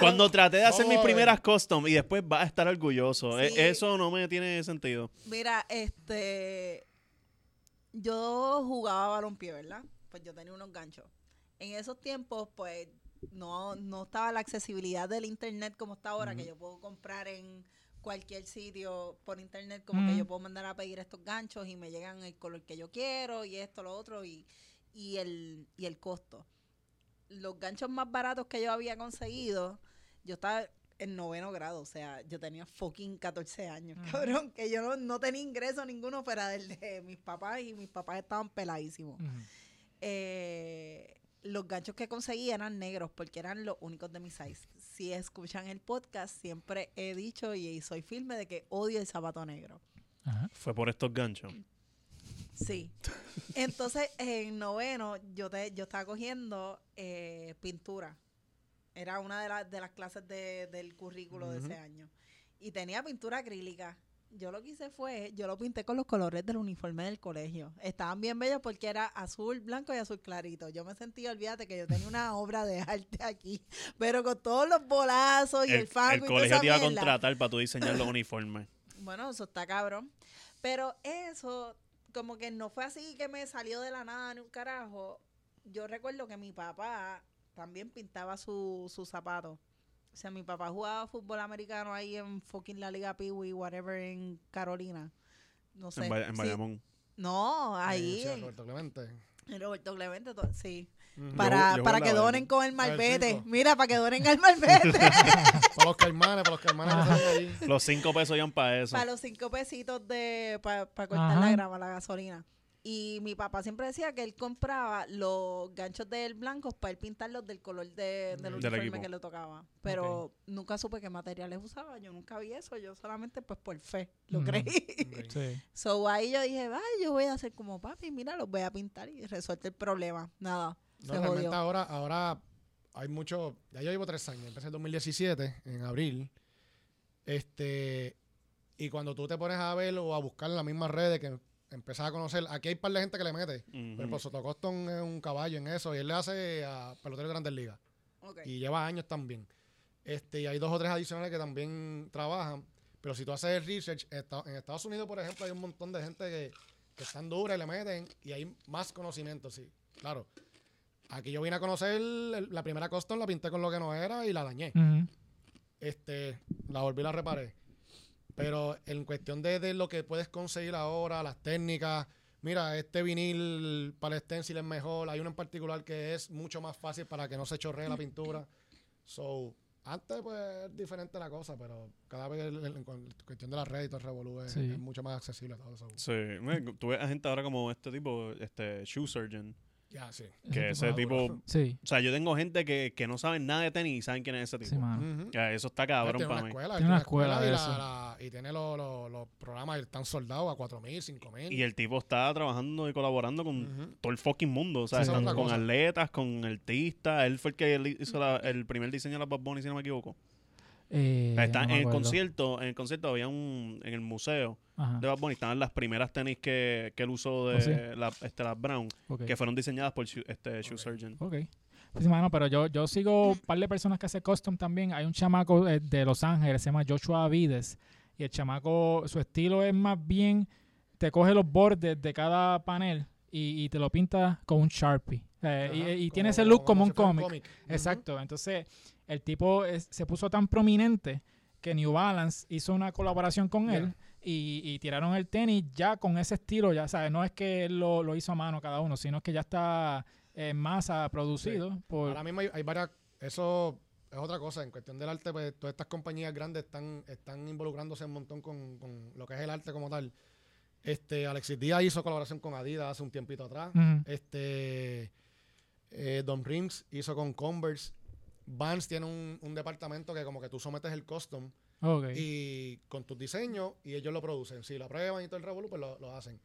[SPEAKER 2] cuando traté de hacer mis primeras custom y después va a estar orgulloso. E-
[SPEAKER 3] Sí.
[SPEAKER 2] Eso no me tiene sentido.
[SPEAKER 3] Mira, este. Yo jugaba balompié, ¿verdad? Pues yo tenía unos ganchos. En esos tiempos, pues, no, no estaba la accesibilidad del internet como está ahora, que yo puedo comprar en cualquier sitio por internet, como que yo puedo mandar a pedir estos ganchos y me llegan el color que yo quiero y esto, lo otro, y, y, el, y el costo. Los ganchos más baratos que yo había conseguido, yo estaba en noveno grado, o sea, yo tenía fucking 14 años, cabrón, que yo no, no tenía ingreso ninguno fuera del de mis papás y mis papás estaban peladísimos. Eh, los ganchos que conseguí eran negros porque eran los únicos de mi size. Si escuchan el podcast, siempre he dicho y soy firme de que odio el zapato negro.
[SPEAKER 1] Ajá.
[SPEAKER 2] Fue por estos ganchos.
[SPEAKER 3] Sí. Entonces, en noveno, yo te, yo estaba cogiendo eh, pintura. Era una de, las de las clases de- del currículo de ese año. Y tenía pintura acrílica. Yo lo que hice fue, yo lo pinté con los colores del uniforme del colegio. Estaban bien bellos porque era azul, blanco y azul clarito. Yo me sentía, olvídate, que yo tenía una obra de arte aquí. Pero con todos los bolazos y el,
[SPEAKER 2] El,
[SPEAKER 3] fango
[SPEAKER 2] el
[SPEAKER 3] y
[SPEAKER 2] colegio te iba a contratar para tú diseñar los uniformes.
[SPEAKER 3] Bueno, eso está cabrón. Pero eso, como que no fue así que me salió de la nada ni un carajo. Yo recuerdo que mi papá también pintaba sus su zapatos. O sea, mi papá jugaba fútbol americano ahí en fucking la Liga Peewee, whatever, en Carolina. No sé.
[SPEAKER 2] en, Bay- en
[SPEAKER 3] Sí.
[SPEAKER 2] Bayamón.
[SPEAKER 3] No, ahí.
[SPEAKER 4] Sí,
[SPEAKER 3] en-
[SPEAKER 4] Roberto Clemente.
[SPEAKER 3] en Roberto Clemente, sí. Para,
[SPEAKER 2] yo
[SPEAKER 3] para que donen con el
[SPEAKER 4] el
[SPEAKER 3] malvete. Mira, para que donen al malvete.
[SPEAKER 4] Para los caimanes, para los caimanes que salen ahí.
[SPEAKER 2] Los cinco pesos iban para eso.
[SPEAKER 3] para los cinco pesitos de para cortar
[SPEAKER 1] Ajá.
[SPEAKER 3] la grama, la gasolina. Y mi papá siempre decía que él compraba los ganchos del blanco para él pintarlos del color de, del uniforme que le tocaba. Pero nunca supe qué materiales usaba. Yo nunca vi eso. Yo solamente, pues, por fe, lo creí.
[SPEAKER 1] Sí.
[SPEAKER 3] so, ahí yo dije, ay, yo voy a hacer como papi, mira, los voy a pintar y resuelve el problema. Nada,
[SPEAKER 4] No,
[SPEAKER 3] se
[SPEAKER 4] realmente
[SPEAKER 3] jodió.
[SPEAKER 4] ahora, ahora hay mucho. Ya yo llevo tres años. Empecé en 2017, en abril. Este. Y cuando tú te pones a ver o a buscar en las mismas redes que empezás a conocer, aquí hay un par de gente que le mete. Por
[SPEAKER 2] Ujú.
[SPEAKER 4] ejemplo, Sotocoston es un caballo en eso y él le hace a peloteros de grandes ligas. Y lleva años también. Este, y hay dos o tres adicionales que también trabajan. Pero si tú haces el research, en Esta- en Estados Unidos, por ejemplo, hay un montón de gente que, que están duras y le meten y hay más conocimiento, sí. Claro. Aquí yo vine a conocer el- la primera custom, la pinté con lo que no era y la dañé. Este, la volví y la reparé. Pero en cuestión de, de lo que puedes conseguir ahora, las técnicas, mira, este vinil para el stencil es mejor. Hay uno en particular que es mucho más fácil para que no se chorree la pintura. So, antes pues es diferente la cosa, pero cada vez en, en cu- cuestión de las redes y todo el revolú es,
[SPEAKER 1] Sí.
[SPEAKER 4] es mucho más accesible todo eso.
[SPEAKER 2] Sí, tú ves a gente ahora como este tipo, este shoe surgeon,
[SPEAKER 4] Ya, sí.
[SPEAKER 2] que ese
[SPEAKER 4] tipo.
[SPEAKER 1] Sí,
[SPEAKER 2] o sea, yo tengo gente que, que no saben nada de tenis y saben quién es ese tipo.
[SPEAKER 1] sí, mano.
[SPEAKER 2] Eso está cabrón
[SPEAKER 4] tiene una
[SPEAKER 2] para mí.
[SPEAKER 4] escuela,
[SPEAKER 1] Tiene una escuela
[SPEAKER 4] y, la- tiene los, los, los programas, están soldados a 4.000, 5.000.
[SPEAKER 2] Y el tipo está trabajando y colaborando con todo el fucking mundo. O sea,
[SPEAKER 4] Sí,
[SPEAKER 2] están con
[SPEAKER 4] cosa.
[SPEAKER 2] atletas, con artistas. Él fue el que hizo la- el primer diseño de las Bad Bunny, si no me equivoco.
[SPEAKER 1] Eh,
[SPEAKER 2] Está
[SPEAKER 1] no
[SPEAKER 2] en el concierto, en el concierto había un, en el museo
[SPEAKER 1] Ajá.
[SPEAKER 2] de Bad Bunny, estaban las primeras tenis que, que él usó de
[SPEAKER 1] ¿Oh, sí?
[SPEAKER 2] la- este, las Brown, que fueron diseñadas por Shoe- este Shoe. Surgeon.
[SPEAKER 1] Ok. Pues mano, pero yo, yo sigo un par de personas que hacen custom también. Hay un chamaco eh, de Los Ángeles, se llama Joshua Avides. Y el chamaco, su estilo es más bien, te coge los bordes de cada panel y, y te lo pinta con un Sharpie. Eh, y-
[SPEAKER 4] Ajá,
[SPEAKER 1] y,
[SPEAKER 4] como-
[SPEAKER 1] tiene ese look como, un cómic. Exacto. Entonces, el tipo es- se puso tan prominente que New Balance hizo una colaboración con él y, y tiraron el tenis ya con ese estilo, ya sabes, no es que él lo, lo hizo a mano cada uno, sino que ya está en masa producido por...
[SPEAKER 4] Ahora mismo hay, hay varias. Eso es otra cosa. En cuestión del arte, pues todas estas compañías grandes están, están involucrándose un montón con, con lo que es el arte como tal. Este, Alexis Díaz hizo colaboración con Adidas hace un tiempito atrás. Este, eh, Don Rims hizo con Converse. Vans tiene un, un departamento que como que tú sometes el custom
[SPEAKER 1] Ok.
[SPEAKER 4] y con tus diseños y ellos lo producen. Si lo aprueban y todo el revolú, pues lo, lo hacen.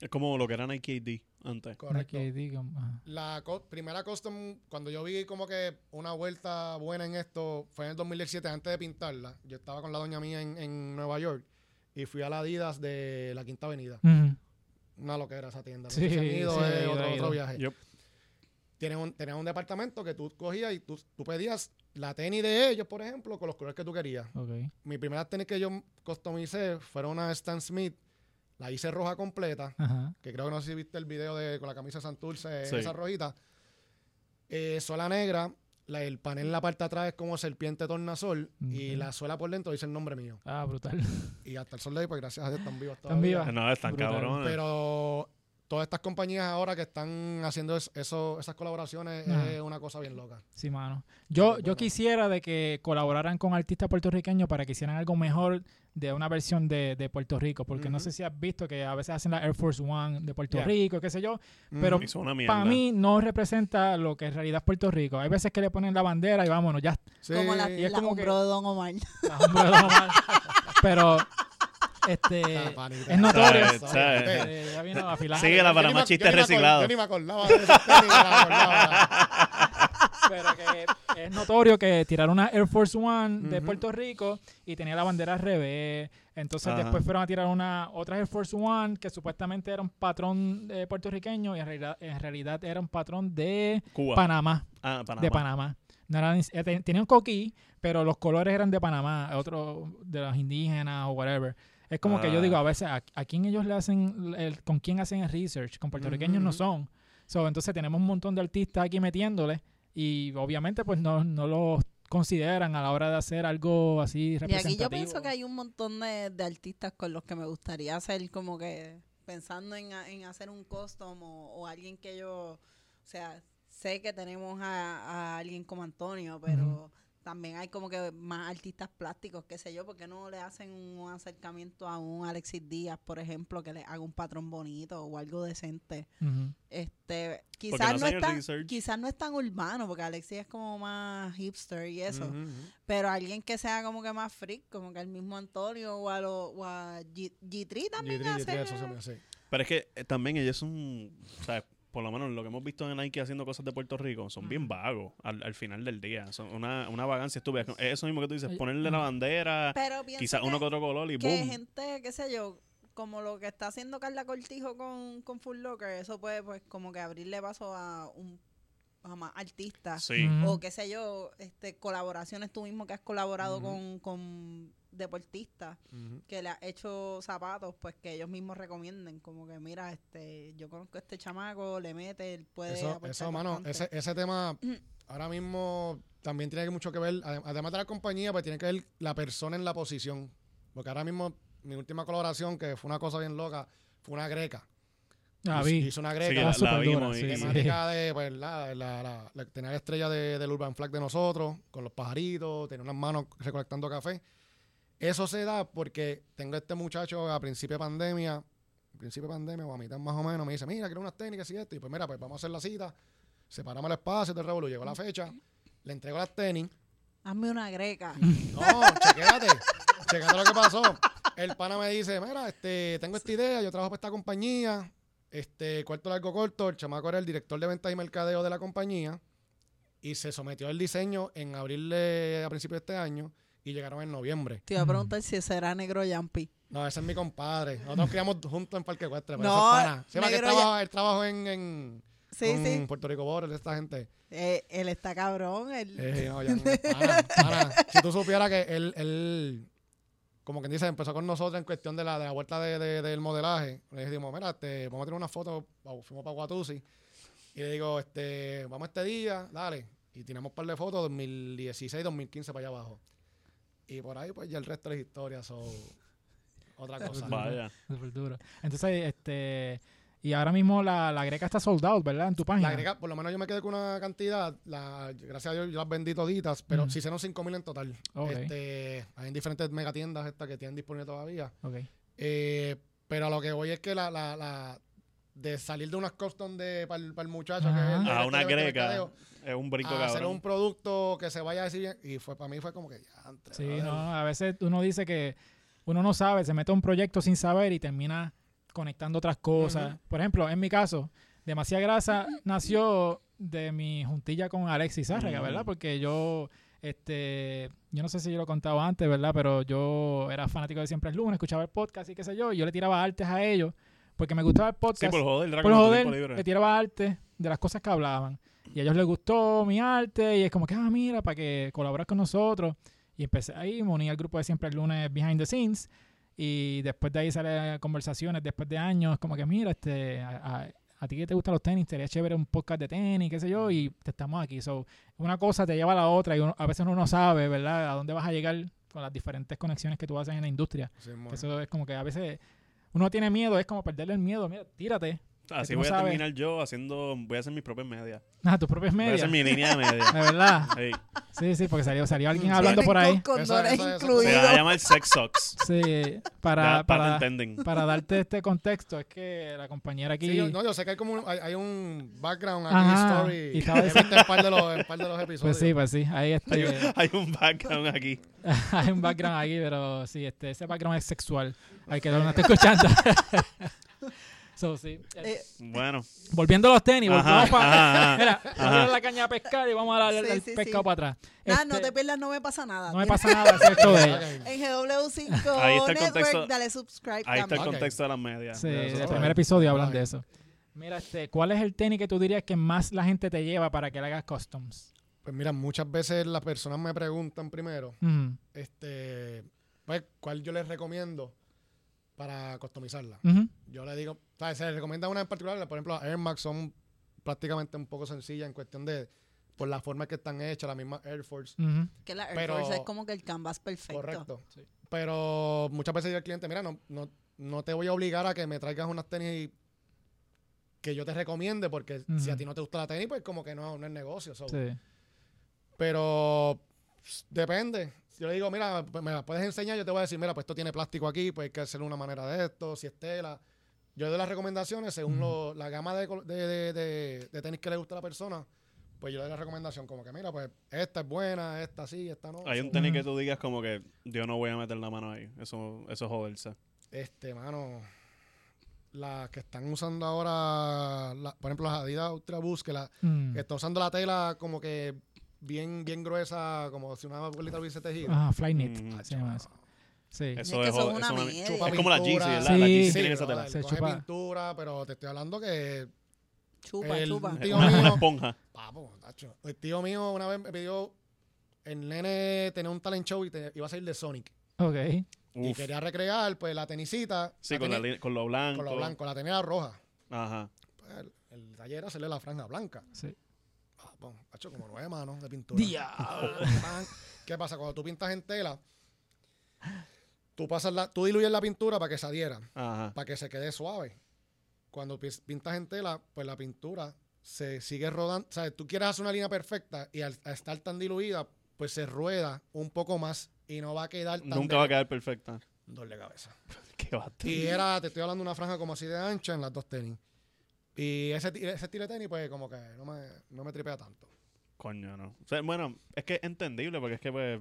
[SPEAKER 2] Es como lo que era Nike AD antes.
[SPEAKER 4] Correcto.
[SPEAKER 1] Nike ajá.
[SPEAKER 4] La co- primera custom, cuando yo vi como que una vuelta buena en esto, fue en el 2017, antes de pintarla. Yo estaba con la doña mía en, en Nueva York y fui a la Adidas de la Quinta Avenida.
[SPEAKER 1] Ujú.
[SPEAKER 4] Una loquera esa tienda. No
[SPEAKER 1] Sí,
[SPEAKER 4] sé si han ido,
[SPEAKER 1] sí,
[SPEAKER 4] es
[SPEAKER 1] ido,
[SPEAKER 4] otro, otro viaje.
[SPEAKER 2] Yep.
[SPEAKER 4] Tienen un, tenían un departamento que tú cogías y tú, tú pedías la tenis de ellos, por ejemplo, con los colores que tú querías.
[SPEAKER 1] Ok.
[SPEAKER 4] Mi primera tenis que yo customicé fueron una Stan Smith. La hice roja completa,
[SPEAKER 1] Ajá.
[SPEAKER 4] que creo que no sé si viste el video de con la camisa de Santurce,
[SPEAKER 2] Sí.
[SPEAKER 4] esa rojita. Eh, suela negra, la- el panel en la parte de atrás es como serpiente tornasol y la suela por dentro dice el nombre mío.
[SPEAKER 1] Ah, brutal.
[SPEAKER 4] Y hasta el sol de hoy, pues gracias a Dios están vivos
[SPEAKER 1] Están
[SPEAKER 4] todavía.
[SPEAKER 1] vivas.
[SPEAKER 2] No, están
[SPEAKER 1] Brutal.
[SPEAKER 2] cabrones.
[SPEAKER 4] Pero todas estas compañías ahora que están haciendo es- eso, esas colaboraciones es una cosa bien loca.
[SPEAKER 1] Sí, mano. Yo, yo quisiera de que colaboraran con artistas puertorriqueños para que hicieran algo mejor de una versión de, de Puerto Rico, porque no sé si has visto que a veces hacen la Air Force One de Puerto
[SPEAKER 4] Yeah.
[SPEAKER 1] Rico, qué sé yo, Pero para mí no representa lo que en realidad es Puerto Rico. Hay veces que le ponen la bandera y vámonos, ya
[SPEAKER 4] Sí.
[SPEAKER 3] Como la,
[SPEAKER 1] y es
[SPEAKER 3] la
[SPEAKER 1] como que-
[SPEAKER 3] de Don Omar.
[SPEAKER 1] está, hombre, no mal. Pero este es notorio.
[SPEAKER 2] ¿Sabes? ¿Sabes?
[SPEAKER 1] eh, ya vino a afilar.
[SPEAKER 2] Sigue la para
[SPEAKER 4] acor-
[SPEAKER 2] reciclados.
[SPEAKER 4] Yo ni me acordaba de
[SPEAKER 1] pero que es notorio que tiraron una Air Force One de. Puerto Rico y tenía la bandera al revés. Entonces
[SPEAKER 2] Ajá.
[SPEAKER 1] después fueron a tirar una otra Air Force One que supuestamente era un patrón eh, puertorriqueño y en realidad, en realidad era un patrón de
[SPEAKER 2] Cuba.
[SPEAKER 1] Panamá,
[SPEAKER 2] ah, Panamá.
[SPEAKER 1] de Panamá. No era ni- eh, ten- tenía un coquí, pero los colores eran de Panamá, otro de los indígenas o whatever. Es como que yo
[SPEAKER 2] Ah.
[SPEAKER 1] digo, a veces, ¿a, a quién ellos le hacen, el- con quién hacen el research? Con puertorriqueños no son. So, entonces tenemos un montón de artistas aquí metiéndole y obviamente pues no, no los consideran a la hora de hacer algo así
[SPEAKER 3] Y
[SPEAKER 1] representativo.
[SPEAKER 3] aquí yo pienso que hay un montón de, de artistas con los que me gustaría hacer como que pensando en, en hacer un custom o, o alguien que yo, o sea, sé que tenemos a, a alguien como Antonio, pero también hay como que más artistas plásticos, qué sé yo, porque no le hacen un acercamiento a un Alexis Díaz, por ejemplo, que le haga un patrón bonito o algo decente. Este, quizás
[SPEAKER 2] no
[SPEAKER 3] no, es tan, quizás no es tan urbano, porque Alexis es como más hipster y eso. Pero alguien que sea como que más freak, como que el mismo Antonio o a, lo, o a G- G3 también
[SPEAKER 4] G3, G3,
[SPEAKER 3] hace.
[SPEAKER 4] eso se me hace.
[SPEAKER 2] Pero es que eh, también ellos son, o sea, por lo menos lo que hemos visto en Nike haciendo cosas de Puerto Rico, son bien vagos al, al final del día. Son una, una vagancia estúpida. Es Eso mismo que tú dices, ponerle la bandera, quizás uno que otro color y
[SPEAKER 3] que
[SPEAKER 2] boom.
[SPEAKER 3] gente, qué sé yo, como lo que está haciendo Carla Cortijo con, con Full Locker, eso puede pues como que abrirle paso a un a más artistas.
[SPEAKER 2] Sí.
[SPEAKER 3] O qué sé yo, este colaboraciones tú mismo que has colaborado con deportistas que le has hecho zapatos, pues que ellos mismos recomienden, como que mira, este, yo conozco a este chamaco, le mete, él puede
[SPEAKER 4] Eso,
[SPEAKER 3] aportar
[SPEAKER 4] eso, mano, ese, ese tema ahora mismo también tiene mucho que ver, adem- además de la compañía, pues tiene que ver la persona en la posición. Porque ahora mismo, mi última colaboración, que fue una cosa bien loca, fue una greca.
[SPEAKER 1] Ah, vi.
[SPEAKER 4] Hizo una
[SPEAKER 2] Sí,
[SPEAKER 4] greca.
[SPEAKER 2] la,
[SPEAKER 1] Está
[SPEAKER 2] la vimos. y-
[SPEAKER 1] sí, sí.
[SPEAKER 4] temática de, pues, la, la, la- la- tenía la estrella de- del Urban Flag de nosotros, con los pajaritos, tenía unas manos recolectando café. Eso se da porque tengo este muchacho a principio de pandemia, principio de pandemia o a mitad más o menos, me dice, mira, quiero unas técnicas y esto. Y pues mira, pues vamos a hacer la cita, separamos el espacio del revolú, llegó la fecha, le entrego las tenis.
[SPEAKER 3] Hazme una greca.
[SPEAKER 4] No, chequéate, chequéate lo que pasó. El pana me dice, mira, este, tengo esta idea, yo trabajo para esta compañía, este, cuarto largo corto, el chamaco era el director de ventas y mercadeo de la compañía y se sometió al diseño en abril de, a principios de este año y llegaron en noviembre.
[SPEAKER 3] Te iba a
[SPEAKER 1] Mm.
[SPEAKER 3] preguntar si ese era negro Yampi.
[SPEAKER 4] No, ese es mi compadre. Nosotros nos criamos juntos en Parque Ecuestre, pero
[SPEAKER 3] No,
[SPEAKER 4] ese es pana. Se llama que él trabaja, él en, en
[SPEAKER 3] Sí,
[SPEAKER 4] con
[SPEAKER 3] sí.
[SPEAKER 4] Puerto Rico Border, esta gente.
[SPEAKER 3] Eh, él está cabrón. Él,
[SPEAKER 4] Eh, no, ya, pana, pana. Si tú supieras que él, él, como quien dice, empezó con nosotros en cuestión de la, de la vuelta de, de- del modelaje. Le dijimos, mira, este, vamos a tener una foto, fuimos para Guatusi. Y le digo, este, vamos este día, dale. Y tiramos un par de fotos, 2016, 2015 para allá abajo. Y por ahí, pues ya el resto es historia, so, otra cosa.
[SPEAKER 2] Vaya.
[SPEAKER 1] Entonces, este. Y ahora mismo la, la greca está sold out, ¿verdad? En tu página.
[SPEAKER 4] La agrega, por lo menos yo me quedé con una cantidad, la, gracias a Dios yo las vendí toditas, pero
[SPEAKER 1] Ujú.
[SPEAKER 4] sí hicieron 5 mil en total.
[SPEAKER 1] Ok.
[SPEAKER 4] Este, hay en diferentes megatiendas estas que tienen disponible todavía.
[SPEAKER 1] Ok.
[SPEAKER 4] Eh, pero a lo que voy es que la, la, la de salir de unas custom de para el, muchacho que es el
[SPEAKER 2] A Ah, una greca. Es un brinco
[SPEAKER 4] a hacer
[SPEAKER 2] cabrón.
[SPEAKER 4] un producto que se vaya a decir bien y fue para mí fue como que ya
[SPEAKER 1] Sí, no, a veces uno dice que uno no sabe, se mete a un proyecto sin saber y termina conectando otras cosas. Por ejemplo, en mi caso, Demasiada Grasa nació de mi juntilla con Alexis Zárraga. ¿verdad? Porque yo, este, yo no sé si yo lo he contado antes, ¿verdad? Pero yo era fanático de Siempre es Lunes, escuchaba el podcast y qué sé yo, y yo le tiraba artes a ellos porque me gustaba el
[SPEAKER 2] Sí,
[SPEAKER 1] podcast.
[SPEAKER 2] por joder,
[SPEAKER 1] por joder,
[SPEAKER 2] libre.
[SPEAKER 1] le tiraba arte de las cosas que hablaban. Y a ellos les gustó mi arte y es como que, ah, mira, para que colaboras con nosotros. Y empecé ahí, me uní al grupo de siempre el lunes Behind the Scenes. Y después de ahí salen conversaciones, después de años, como que, mira, este, a, a- a ti que te gustan los tenis, sería chévere un podcast de tenis, qué sé yo, y te estamos aquí. So, una cosa te lleva a la otra y uno- a veces uno no sabe, ¿verdad?, a dónde vas a llegar con las diferentes conexiones que tú haces en la industria.
[SPEAKER 4] Sí,
[SPEAKER 1] Eso es como que a veces uno tiene miedo, es como perderle el miedo. Mira, tírate.
[SPEAKER 2] Así voy a
[SPEAKER 1] sabes.
[SPEAKER 2] terminar yo haciendo, voy a hacer mis propias medias.
[SPEAKER 1] Ah, tus propias
[SPEAKER 2] Voy a
[SPEAKER 1] medias.
[SPEAKER 2] hacer mi línea de media.
[SPEAKER 1] De verdad. Sí, sí, porque salió, salió alguien hablando por ahí.
[SPEAKER 3] Con
[SPEAKER 4] Eso-
[SPEAKER 2] Se va a llamar Sex Socks.
[SPEAKER 1] Sí, para,
[SPEAKER 2] Ya, para
[SPEAKER 1] para, para darte este contexto, es que la compañera aquí.
[SPEAKER 4] Sí, yo, no, yo sé que hay como un, hay, hay un background aquí,
[SPEAKER 1] Ajá,
[SPEAKER 4] story.
[SPEAKER 1] y estaba
[SPEAKER 4] visto en par de los, en par de los episodios.
[SPEAKER 1] pues sí, pues sí, ahí este,
[SPEAKER 2] Hay un background aquí.
[SPEAKER 1] hay un background aquí, pero sí, este, ese background es sexual. Hay que no está escuchando. so, sí.
[SPEAKER 3] Eh,
[SPEAKER 2] Bueno.
[SPEAKER 1] Volviendo a los tenis,
[SPEAKER 2] Ajá,
[SPEAKER 1] volvemos para.
[SPEAKER 2] ajá, ajá.
[SPEAKER 1] Mira, vamos a dar la caña a pescar y vamos a darle
[SPEAKER 3] Sí,
[SPEAKER 1] el
[SPEAKER 3] sí,
[SPEAKER 1] pescado
[SPEAKER 3] sí.
[SPEAKER 1] para atrás.
[SPEAKER 3] nada,
[SPEAKER 1] Este,
[SPEAKER 3] no te pierdas, no me pasa nada.
[SPEAKER 1] no me pasa nada, es el de.
[SPEAKER 3] En GW5
[SPEAKER 2] Ahí está el
[SPEAKER 3] Network,
[SPEAKER 2] contexto.
[SPEAKER 3] dale subscribe
[SPEAKER 2] Ahí está el contexto de las medias.
[SPEAKER 1] Sí, del
[SPEAKER 2] se
[SPEAKER 1] primer episodio hablan de eso. Mira, este, ¿cuál es el tenis que tú dirías que más la gente te lleva para que le hagas customs?
[SPEAKER 4] Pues mira, muchas veces las personas me preguntan primero, este, pues, ¿cuál yo les recomiendo para customizarla? Yo le digo, ¿sabes? Se les recomienda una en particular, por ejemplo, las Air Max son prácticamente un poco sencillas en cuestión de, por la forma que están hechas, la misma Air Force.
[SPEAKER 3] Que la Air
[SPEAKER 4] Pero-
[SPEAKER 3] Force es como que el canvas perfecto.
[SPEAKER 4] Correcto.
[SPEAKER 1] Sí.
[SPEAKER 4] Pero muchas veces yo al cliente, mira, no, no, no te voy a obligar a que me traigas unas tenis que yo te recomiende, porque si a ti no te gusta la tenis, pues como que no, no es negocio. so.
[SPEAKER 1] Sí.
[SPEAKER 4] Pero pss, depende. Yo le digo, mira, pues, me la puedes enseñar, yo te voy a decir, mira, pues esto tiene plástico aquí, pues hay que hacerle una manera de esto, si es tela. Yo doy las recomendaciones según lo- la gama de, de, de- de- de tenis que le gusta a la persona. Pues yo le doy la recomendación como que, mira, pues esta es buena, esta sí, esta no.
[SPEAKER 2] Hay un tenis que tú digas como que yo no voy a meter la mano ahí. Eso, eso es joderse.
[SPEAKER 4] Este, mano, las que están usando ahora, la- por ejemplo, las Adidas Ultra Boost, que, la,
[SPEAKER 1] Mm.
[SPEAKER 4] que está usando la tela como que bien, bien gruesa, como si una bolita lo hubiese tejido.
[SPEAKER 1] Ah, Fly Knit.
[SPEAKER 2] Mm.
[SPEAKER 1] se llama eso. Sí.
[SPEAKER 2] Eso
[SPEAKER 3] que
[SPEAKER 2] es,
[SPEAKER 3] eso es una
[SPEAKER 2] es, como la Yeezy,
[SPEAKER 4] pintura.
[SPEAKER 2] ¿verdad? La. Yeezy
[SPEAKER 1] Sí,
[SPEAKER 2] tiene esa tela.
[SPEAKER 1] Se
[SPEAKER 4] coge
[SPEAKER 1] chupa.
[SPEAKER 4] pintura, pero te estoy hablando que
[SPEAKER 3] Chupa,
[SPEAKER 4] El-
[SPEAKER 3] chupa.
[SPEAKER 4] Tío
[SPEAKER 2] Una, una
[SPEAKER 4] mío.
[SPEAKER 2] esponja.
[SPEAKER 4] Papo, tacho. El tío mío una vez me pidió. El nene tenía un talent show y te- iba a salir de Sonic.
[SPEAKER 1] Ok.
[SPEAKER 4] Y quería recrear, pues, la tenisita.
[SPEAKER 2] Sí,
[SPEAKER 4] la
[SPEAKER 2] con, la
[SPEAKER 4] tenía-
[SPEAKER 2] li- con lo blanco.
[SPEAKER 4] con lo blanco. La tenía roja.
[SPEAKER 2] Ajá.
[SPEAKER 4] Pues, el, el taller era hacerle la franja blanca.
[SPEAKER 1] Sí.
[SPEAKER 4] Papo, tacho, como nueve manos de pintura. ¿Qué pasa? Cuando tú pintas en tela, tú, pasas la, tú diluyes la pintura para que se adhiera,
[SPEAKER 2] Ajá.
[SPEAKER 4] para que se quede suave. Cuando pi- pintas en tela, pues la pintura se sigue rodando. O sea, tú quieres hacer una línea perfecta y al, al estar tan diluida, pues se rueda un poco más y no va a quedar tan
[SPEAKER 2] Nunca va a quedar perfecta.
[SPEAKER 4] Doble cabeza.
[SPEAKER 2] Qué.
[SPEAKER 4] Y era, te estoy hablando de una franja como así de ancha en las dos tenis. Y ese, ese estilo de tenis, pues como que no me, no me tripea tanto.
[SPEAKER 2] Coño, no. O sea, bueno, es que es entendible porque es que pues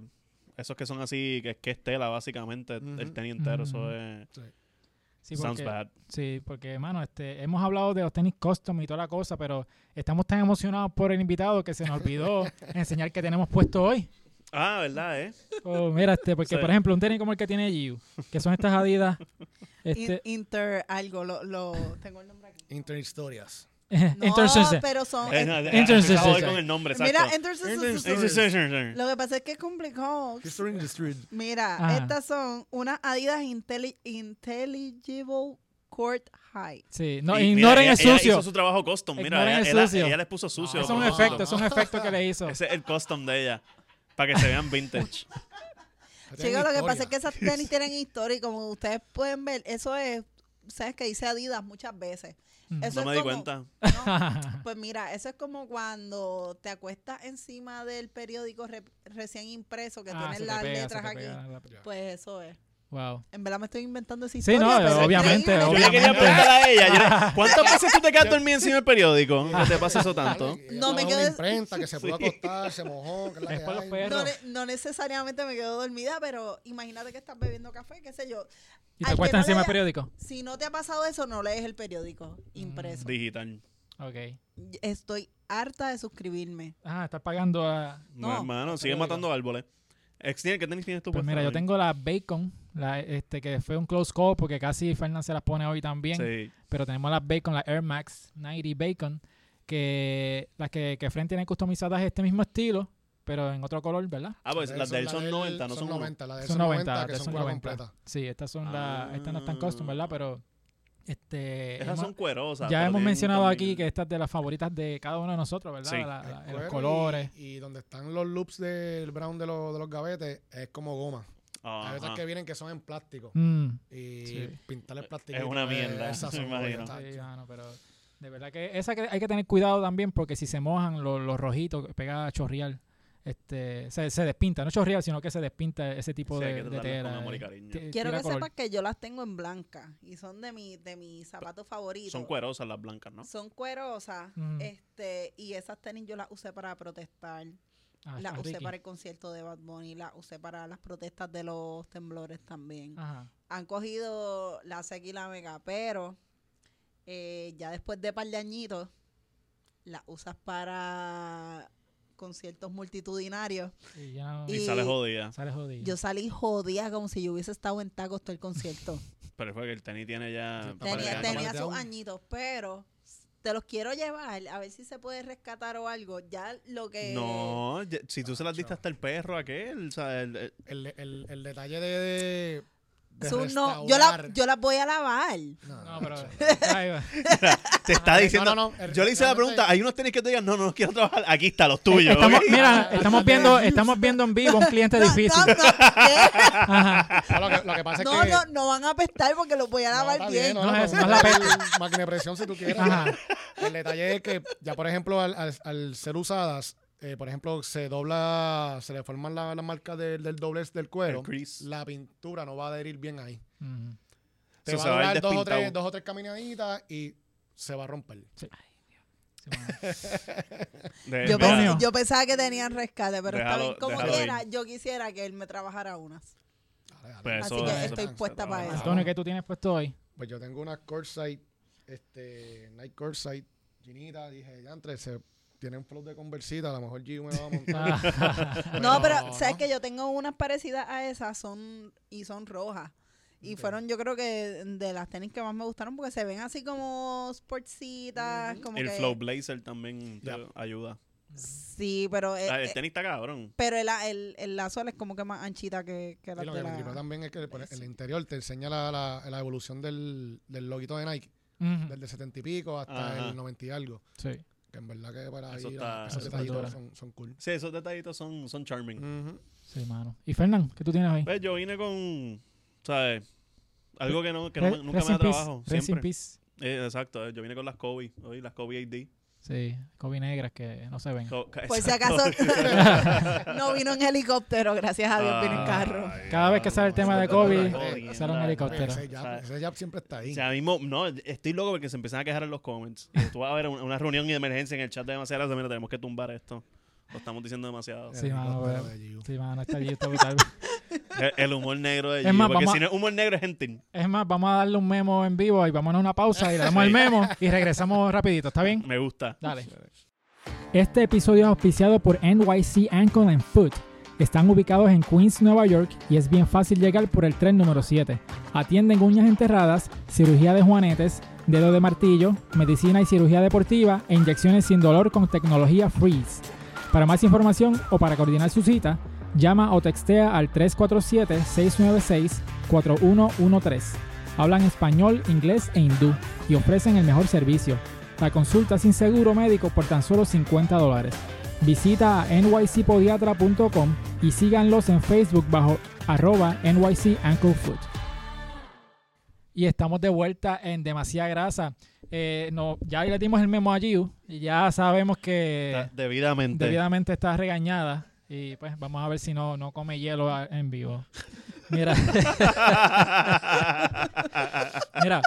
[SPEAKER 2] esos que son así, que, que es tela básicamente, el tenis entero, eso es...
[SPEAKER 1] Sí,
[SPEAKER 2] sounds
[SPEAKER 1] porque,
[SPEAKER 2] bad.
[SPEAKER 1] sí, porque, hermano, este, hemos hablado de los tenis custom y toda la cosa, pero estamos tan emocionados por el invitado que se nos olvidó enseñar que tenemos puesto hoy.
[SPEAKER 2] Ah, ¿verdad, eh?
[SPEAKER 1] Oh, mira, este, porque,
[SPEAKER 2] Sí.
[SPEAKER 1] por ejemplo, un tenis como el que tiene Giu, que son estas Adidas, este,
[SPEAKER 3] In- Inter algo, lo, lo tengo el nombre aquí.
[SPEAKER 4] Internet historias.
[SPEAKER 3] No, pero son...
[SPEAKER 2] Eh, no, de
[SPEAKER 1] Enter-
[SPEAKER 2] con el nombre,
[SPEAKER 3] mira,
[SPEAKER 2] exacto. Enter-
[SPEAKER 3] Lo que pasa es que es complicado.
[SPEAKER 4] History in the street.
[SPEAKER 3] Mira,
[SPEAKER 1] Ajá.
[SPEAKER 3] estas son unas Adidas Intelli- Intelligible Court High.
[SPEAKER 1] sí, no,
[SPEAKER 2] Y mira,
[SPEAKER 1] ignoren
[SPEAKER 2] ella-
[SPEAKER 1] el
[SPEAKER 2] ella
[SPEAKER 1] sucio.
[SPEAKER 2] hizo su trabajo custom. Mira, ella,
[SPEAKER 1] el
[SPEAKER 2] ella-
[SPEAKER 1] sucio.
[SPEAKER 2] ella les puso sucio.
[SPEAKER 1] es un efecto, es un efecto que le hizo.
[SPEAKER 2] Ese es el custom de ella. Para que se vean vintage.
[SPEAKER 3] Chicos, lo que pasa es que esas tenis tienen historia y como ustedes pueden ver, eso es, sabes que dice Adidas muchas veces.
[SPEAKER 1] Mm.
[SPEAKER 3] Eso
[SPEAKER 2] No
[SPEAKER 3] es
[SPEAKER 2] me di
[SPEAKER 3] como-
[SPEAKER 2] cuenta.
[SPEAKER 3] No, pues mira, eso es como cuando te acuestas encima del periódico re- recién impreso que
[SPEAKER 1] Ah,
[SPEAKER 3] tiene las
[SPEAKER 1] pega,
[SPEAKER 3] letras aquí.
[SPEAKER 1] la-
[SPEAKER 3] Pues eso es.
[SPEAKER 1] Wow.
[SPEAKER 3] En verdad me estoy inventando esa
[SPEAKER 1] Sí,
[SPEAKER 3] historia.
[SPEAKER 1] no,
[SPEAKER 3] pero es
[SPEAKER 1] obviamente.
[SPEAKER 2] Yo le quería preguntar a ella. yo le- ¿Cuántas veces tú te quedas dormida encima del periódico? ¿Qué te pasa eso tanto?
[SPEAKER 3] No me
[SPEAKER 4] quedé- imprenta que se pudo acostar, se mojó. Que la que.
[SPEAKER 3] No, ne- no necesariamente me quedo dormida, pero imagínate que estás bebiendo café, qué sé yo.
[SPEAKER 1] ¿Y te
[SPEAKER 3] que
[SPEAKER 1] cuesta
[SPEAKER 3] no
[SPEAKER 1] encima del periódico?
[SPEAKER 3] Si no te ha pasado eso, no lees el periódico impreso.
[SPEAKER 2] Digital.
[SPEAKER 1] Ok.
[SPEAKER 3] Estoy harta de suscribirme.
[SPEAKER 1] Ah, estás pagando a...
[SPEAKER 2] No,
[SPEAKER 3] No.
[SPEAKER 2] hermano, sigue matando árboles. Extiende, ¿qué tenis tienes tú?
[SPEAKER 1] Pues mira, yo tengo la Bacon, la, este que fue un close call porque casi Fernan se las pone hoy también.
[SPEAKER 2] Sí.
[SPEAKER 1] Pero tenemos las Bacon, la Air Max 90 Bacon, que las que, que Fren tiene customizadas este mismo estilo, pero en otro color, ¿verdad?
[SPEAKER 2] Ah, pues las de él son 90, no son, uno.
[SPEAKER 4] 90, las de él
[SPEAKER 1] Son
[SPEAKER 4] son
[SPEAKER 1] 90,
[SPEAKER 4] 90, que
[SPEAKER 1] de
[SPEAKER 4] son
[SPEAKER 1] son
[SPEAKER 4] cuero
[SPEAKER 1] 90.
[SPEAKER 4] completa.
[SPEAKER 1] Sí, estas son las, estas no están custom, ¿verdad? Pero este
[SPEAKER 2] Esas
[SPEAKER 1] hemos-
[SPEAKER 2] son cuerosas.
[SPEAKER 1] ya hemos mencionado
[SPEAKER 2] también-
[SPEAKER 1] aquí que estas de las favoritas de cada uno de nosotros, ¿verdad?
[SPEAKER 2] Sí.
[SPEAKER 1] La- la-
[SPEAKER 4] El
[SPEAKER 1] los colores.
[SPEAKER 4] Y, y donde están los loops del brown de, los de los gavetes es como goma. Hay veces que vienen que son en plástico.
[SPEAKER 1] Mm.
[SPEAKER 4] Y
[SPEAKER 1] Sí.
[SPEAKER 4] pintarle plástico.
[SPEAKER 2] Es una mierda, me imagino.
[SPEAKER 1] Sí, mano, pero de verdad que esa que hay que tener cuidado también porque si se mojan los, los rojitos, pega a chorrear. Este, se, se despinta, no chorrear, sino que se despinta ese tipo de,
[SPEAKER 2] que
[SPEAKER 1] de tela.
[SPEAKER 2] amor y
[SPEAKER 1] eh.
[SPEAKER 3] Quiero que sepas que yo las tengo en blanca y son de, mi, de mis zapatos favoritos.
[SPEAKER 2] Son cuerosas las blancas, ¿no?
[SPEAKER 3] Son cuerosas.
[SPEAKER 1] Mm.
[SPEAKER 3] este Y esas tenis yo las usé para protestar.
[SPEAKER 1] Ah,
[SPEAKER 3] las usé
[SPEAKER 1] Ricky.
[SPEAKER 3] para el concierto de Bad Bunny. Las usé para las protestas de los temblores también.
[SPEAKER 1] Ajá.
[SPEAKER 3] Han cogido la SEC y la Mega, pero eh, ya después de par de añitos, las usas para conciertos multitudinarios.
[SPEAKER 1] Y ya no-
[SPEAKER 2] Y,
[SPEAKER 3] Y-
[SPEAKER 2] sale jodida.
[SPEAKER 1] sale jodido.
[SPEAKER 3] Yo salí jodida como si yo hubiese estado en tacos todo el concierto.
[SPEAKER 2] Pero fue que el tenis tiene ya.
[SPEAKER 3] Tenía tenía sus añitos, pero te los quiero llevar a ver si se puede rescatar o algo. Ya lo que...
[SPEAKER 2] No, ya- si tú se las diste hasta el perro aquel, o sea, el- el-
[SPEAKER 4] El, el, el detalle de, de, de
[SPEAKER 3] no, yo, la,
[SPEAKER 4] restaurar-
[SPEAKER 3] yo las voy a lavar.
[SPEAKER 4] No,
[SPEAKER 1] No, pero.
[SPEAKER 4] chacho.
[SPEAKER 1] Ahí va.
[SPEAKER 2] te está diciendo.
[SPEAKER 4] no, no, no,
[SPEAKER 2] yo le hice la pregunta, hay unos tenis que te digan, no, no, no quiero trabajar, aquí está los tuyos.
[SPEAKER 1] Estamos,
[SPEAKER 2] ¿ok?
[SPEAKER 1] mira, estamos viendo, estamos viendo en vivo un cliente
[SPEAKER 3] No,
[SPEAKER 1] difícil.
[SPEAKER 3] no, no, ¿qué?
[SPEAKER 1] Ajá.
[SPEAKER 4] No, lo, que, lo que pasa es
[SPEAKER 3] no,
[SPEAKER 4] que...
[SPEAKER 3] no, no van a apestar porque los voy a
[SPEAKER 4] No,
[SPEAKER 3] lavar
[SPEAKER 4] está
[SPEAKER 3] bien.
[SPEAKER 4] no,
[SPEAKER 1] No
[SPEAKER 4] no,
[SPEAKER 1] es-
[SPEAKER 4] no,
[SPEAKER 1] no es la
[SPEAKER 4] máquina de presión si tú quieres.
[SPEAKER 1] Ajá.
[SPEAKER 4] El detalle es que ya, por ejemplo, al, al- al ser usadas, eh, por ejemplo, se dobla, se le forman la- las marcas del, del doblez del cuero, la pintura no va a adherir bien ahí.
[SPEAKER 1] Ujú.
[SPEAKER 4] Te
[SPEAKER 2] So,
[SPEAKER 4] va
[SPEAKER 2] se
[SPEAKER 4] a
[SPEAKER 2] va a ir
[SPEAKER 4] durar dos o, tres, dos o tres caminaditas y se va a romper.
[SPEAKER 1] Sí,
[SPEAKER 3] Yo,
[SPEAKER 2] mira,
[SPEAKER 1] Antonio.
[SPEAKER 3] pens- yo pensaba que tenían rescate, pero está bien. Como quiera,
[SPEAKER 2] ir.
[SPEAKER 3] yo quisiera que él me trabajara unas.
[SPEAKER 4] Dale, dale.
[SPEAKER 2] Pues
[SPEAKER 3] Así
[SPEAKER 2] eso-
[SPEAKER 3] que
[SPEAKER 2] eso
[SPEAKER 3] estoy puesta para eso.
[SPEAKER 1] Antonio, ¿qué tú tienes puesto hoy?
[SPEAKER 4] Pues yo tengo una Corside, este, Nike Corside, Ginita, dije, ya entre, se tiene un flow de conversita, a lo mejor Gio me va a montar.
[SPEAKER 1] Ah,
[SPEAKER 3] No, pero
[SPEAKER 4] no.
[SPEAKER 3] sabes que yo tengo unas parecidas a esas son y son rojas. Y fueron yo creo que de las tenis que más me gustaron porque se ven así como sportsitas, como
[SPEAKER 2] el
[SPEAKER 3] que
[SPEAKER 2] Flow Blazer también te ayuda.
[SPEAKER 3] Sí, pero
[SPEAKER 2] Ah, el
[SPEAKER 3] eh,
[SPEAKER 2] tenis está cabrón.
[SPEAKER 3] pero el, el, el la es como que más anchita que, que la
[SPEAKER 4] Y lo
[SPEAKER 3] de
[SPEAKER 4] que me
[SPEAKER 3] la...
[SPEAKER 4] también es que
[SPEAKER 3] Sí.
[SPEAKER 4] el interior te enseña la, la, la evolución del, del loguito de Nike,
[SPEAKER 1] ujú.
[SPEAKER 4] desde 70 y pico hasta
[SPEAKER 2] Ajá.
[SPEAKER 4] el 90 y algo.
[SPEAKER 1] Sí.
[SPEAKER 4] Que en verdad que para
[SPEAKER 2] Eso
[SPEAKER 4] ahí
[SPEAKER 2] está-
[SPEAKER 4] la- esos detallitos son, son cool.
[SPEAKER 2] Sí, esos detallitos son, son charming.
[SPEAKER 1] Sí, mano. ¿Y Fernán, qué tú tienes ahí?
[SPEAKER 2] Pues yo vine con, ¿sabes? Algo que, no, que no nunca me da
[SPEAKER 1] peace,
[SPEAKER 2] trabajo.
[SPEAKER 1] rest in
[SPEAKER 2] Siempre.
[SPEAKER 1] peace.
[SPEAKER 2] Eh, exacto, eh, yo vine con las Kobe, hoy las Kobe AD.
[SPEAKER 1] Sí, Kobe negras que no se ven.
[SPEAKER 2] Ca-
[SPEAKER 3] Por si acaso no vino en helicóptero, gracias a Dios vino en carro.
[SPEAKER 2] Ay,
[SPEAKER 1] Cada vez que sale el tema de
[SPEAKER 2] está jodiendo.
[SPEAKER 1] sale un helicóptero.
[SPEAKER 4] Ese jab, ese jab siempre está ahí.
[SPEAKER 2] O sea, mismo, no, estoy loco porque se empiezan a quejar en los comments. Y tú vas a ver una, una reunión de emergencia en el chat de demasiadas, mira, tenemos que tumbar esto. Lo estamos diciendo demasiado.
[SPEAKER 1] Sí,
[SPEAKER 4] El
[SPEAKER 1] mano, pero-. Sí, mano, está allí, está brutal.
[SPEAKER 2] El, el humor negro de
[SPEAKER 1] Es
[SPEAKER 2] Gio,
[SPEAKER 1] más,
[SPEAKER 2] porque
[SPEAKER 1] vamos
[SPEAKER 2] si no es humor negro es gentil.
[SPEAKER 1] Es más, vamos a darle un memo en vivo y vamos a una pausa y le damos el memo y regresamos rapidito, ¿está bien?
[SPEAKER 2] Me gusta.
[SPEAKER 1] Dale. Este episodio es auspiciado por NYC Ankle and Foot. Están ubicados en Queens, Nueva York y es bien fácil llegar por el tren número 7. Atienden uñas enterradas, cirugía de juanetes, dedo de martillo, medicina y cirugía deportiva e inyecciones sin dolor con tecnología Freeze. Para más información o para coordinar su cita, llama o textea al 347-696-4113. Hablan español, inglés e hindú y ofrecen el mejor servicio. La consulta sin seguro médico por tan solo 50 dólares. Visita a nycpodiatra.com y síganlos en Facebook bajo arroba NYC Ankle Foot. Y estamos de vuelta en Demasiada Grasa. Eh, no, ya le dimos el memo a Giu y ya sabemos que
[SPEAKER 2] Está debidamente.
[SPEAKER 1] debidamente está regañada. Y pues vamos a ver si no, no come hielo a- en vivo. Mira. Mira,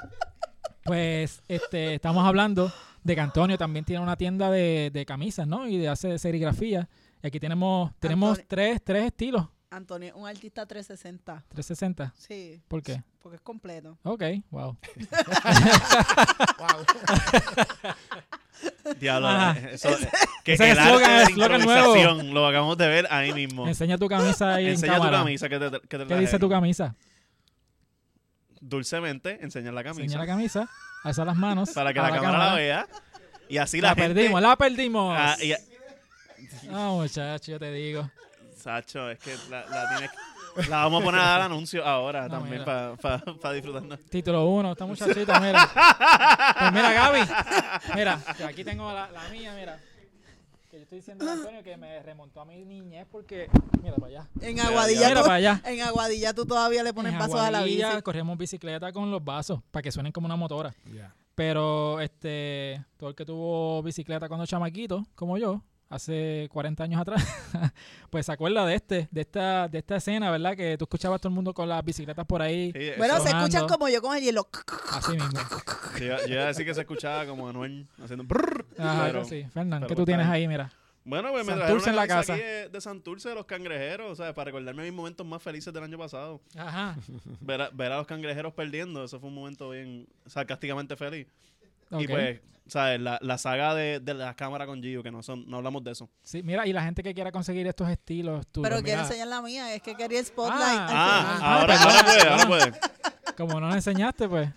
[SPEAKER 1] pues este, estamos hablando de que Antonio también tiene una tienda de, de camisas, ¿no? Y de hace serigrafía. Y aquí tenemos, tenemos
[SPEAKER 3] Antonio.
[SPEAKER 1] tres, tres estilos.
[SPEAKER 3] Antonio, un artista 360.
[SPEAKER 1] 360.
[SPEAKER 3] Sí,
[SPEAKER 1] ¿Por qué?
[SPEAKER 3] porque es completo.
[SPEAKER 1] Ok, wow.
[SPEAKER 4] Wow.
[SPEAKER 2] Diablo,
[SPEAKER 1] Ajá.
[SPEAKER 2] eh, eso, eh, que
[SPEAKER 1] Ese
[SPEAKER 2] el
[SPEAKER 1] eslogan,
[SPEAKER 2] arte de la
[SPEAKER 1] eslogan nuevo.
[SPEAKER 2] improvisación lo acabamos de ver ahí mismo.
[SPEAKER 1] Enseña tu camisa ahí
[SPEAKER 2] Enseña
[SPEAKER 1] en
[SPEAKER 2] tu
[SPEAKER 1] cámara.
[SPEAKER 2] camisa que te, que te
[SPEAKER 1] ¿Qué
[SPEAKER 2] traje.
[SPEAKER 1] dice tu camisa?
[SPEAKER 2] Dulcemente, enseña la camisa.
[SPEAKER 1] Enseña la camisa, alza las manos.
[SPEAKER 2] para que
[SPEAKER 1] a
[SPEAKER 2] la, cámara, la vea. Y así la,
[SPEAKER 1] La,
[SPEAKER 2] gente...
[SPEAKER 1] perdimos, la perdimos.
[SPEAKER 2] Ah, y-
[SPEAKER 1] Ah, muchacho, yo te digo.
[SPEAKER 2] Sacho, es que la, la tienes... La vamos a poner al anuncio ahora
[SPEAKER 1] No,
[SPEAKER 2] también para disfrutarnos.
[SPEAKER 1] Título 1, esta muchachita, mira. Pues mira, Gaby. Mira, que aquí tengo la, la mía, mira. Que yo estoy diciendo a Antonio que me remontó a mi niñez porque. Mira para allá.
[SPEAKER 3] En Aguadilla,
[SPEAKER 1] Mira
[SPEAKER 3] tú,
[SPEAKER 1] para allá.
[SPEAKER 3] en Aguadilla tú todavía le pones
[SPEAKER 1] En
[SPEAKER 3] pasos a la bici.
[SPEAKER 1] Aguadilla corremos bicicleta con los vasos para que suenen como una motora.
[SPEAKER 4] Ya.
[SPEAKER 1] Pero este, todo el que tuvo bicicleta cuando chamaquito, como yo, hace 40 años atrás, pues se acuerda de este, de esta, de esta escena, ¿verdad? Que tú escuchabas a todo el mundo con las bicicletas por ahí,
[SPEAKER 2] Sí,
[SPEAKER 3] Bueno, se escuchan como yo con el hielo.
[SPEAKER 1] así mismo.
[SPEAKER 2] yo, yo iba a decir que se escuchaba como Anuel haciendo... brrr,
[SPEAKER 1] Ajá,
[SPEAKER 2] pero-
[SPEAKER 1] sí. Fernán, ¿qué tú tienes ahí? Mira.
[SPEAKER 2] Bueno, pues me trajeron
[SPEAKER 1] Santurce en la casa.
[SPEAKER 2] aquí de, de Santurce de los cangrejeros, ¿sabes? Para recordarme mis momentos más felices del año pasado.
[SPEAKER 1] Ajá.
[SPEAKER 2] Ver a, ver a los cangrejeros perdiendo, eso fue un momento bien sarcásticamente feliz. Y pues, ¿sabes? La, la saga de, de la cámara con Gio, que no son no hablamos de eso.
[SPEAKER 1] Sí, mira, y la gente que quiera conseguir estos estilos, tú,
[SPEAKER 3] Pero quiero enseñar la mía. Es que quería el spotlight.
[SPEAKER 1] Ah,
[SPEAKER 2] Ah, ahora, ahora puede, ahora puede.
[SPEAKER 1] como no nos enseñaste, pues.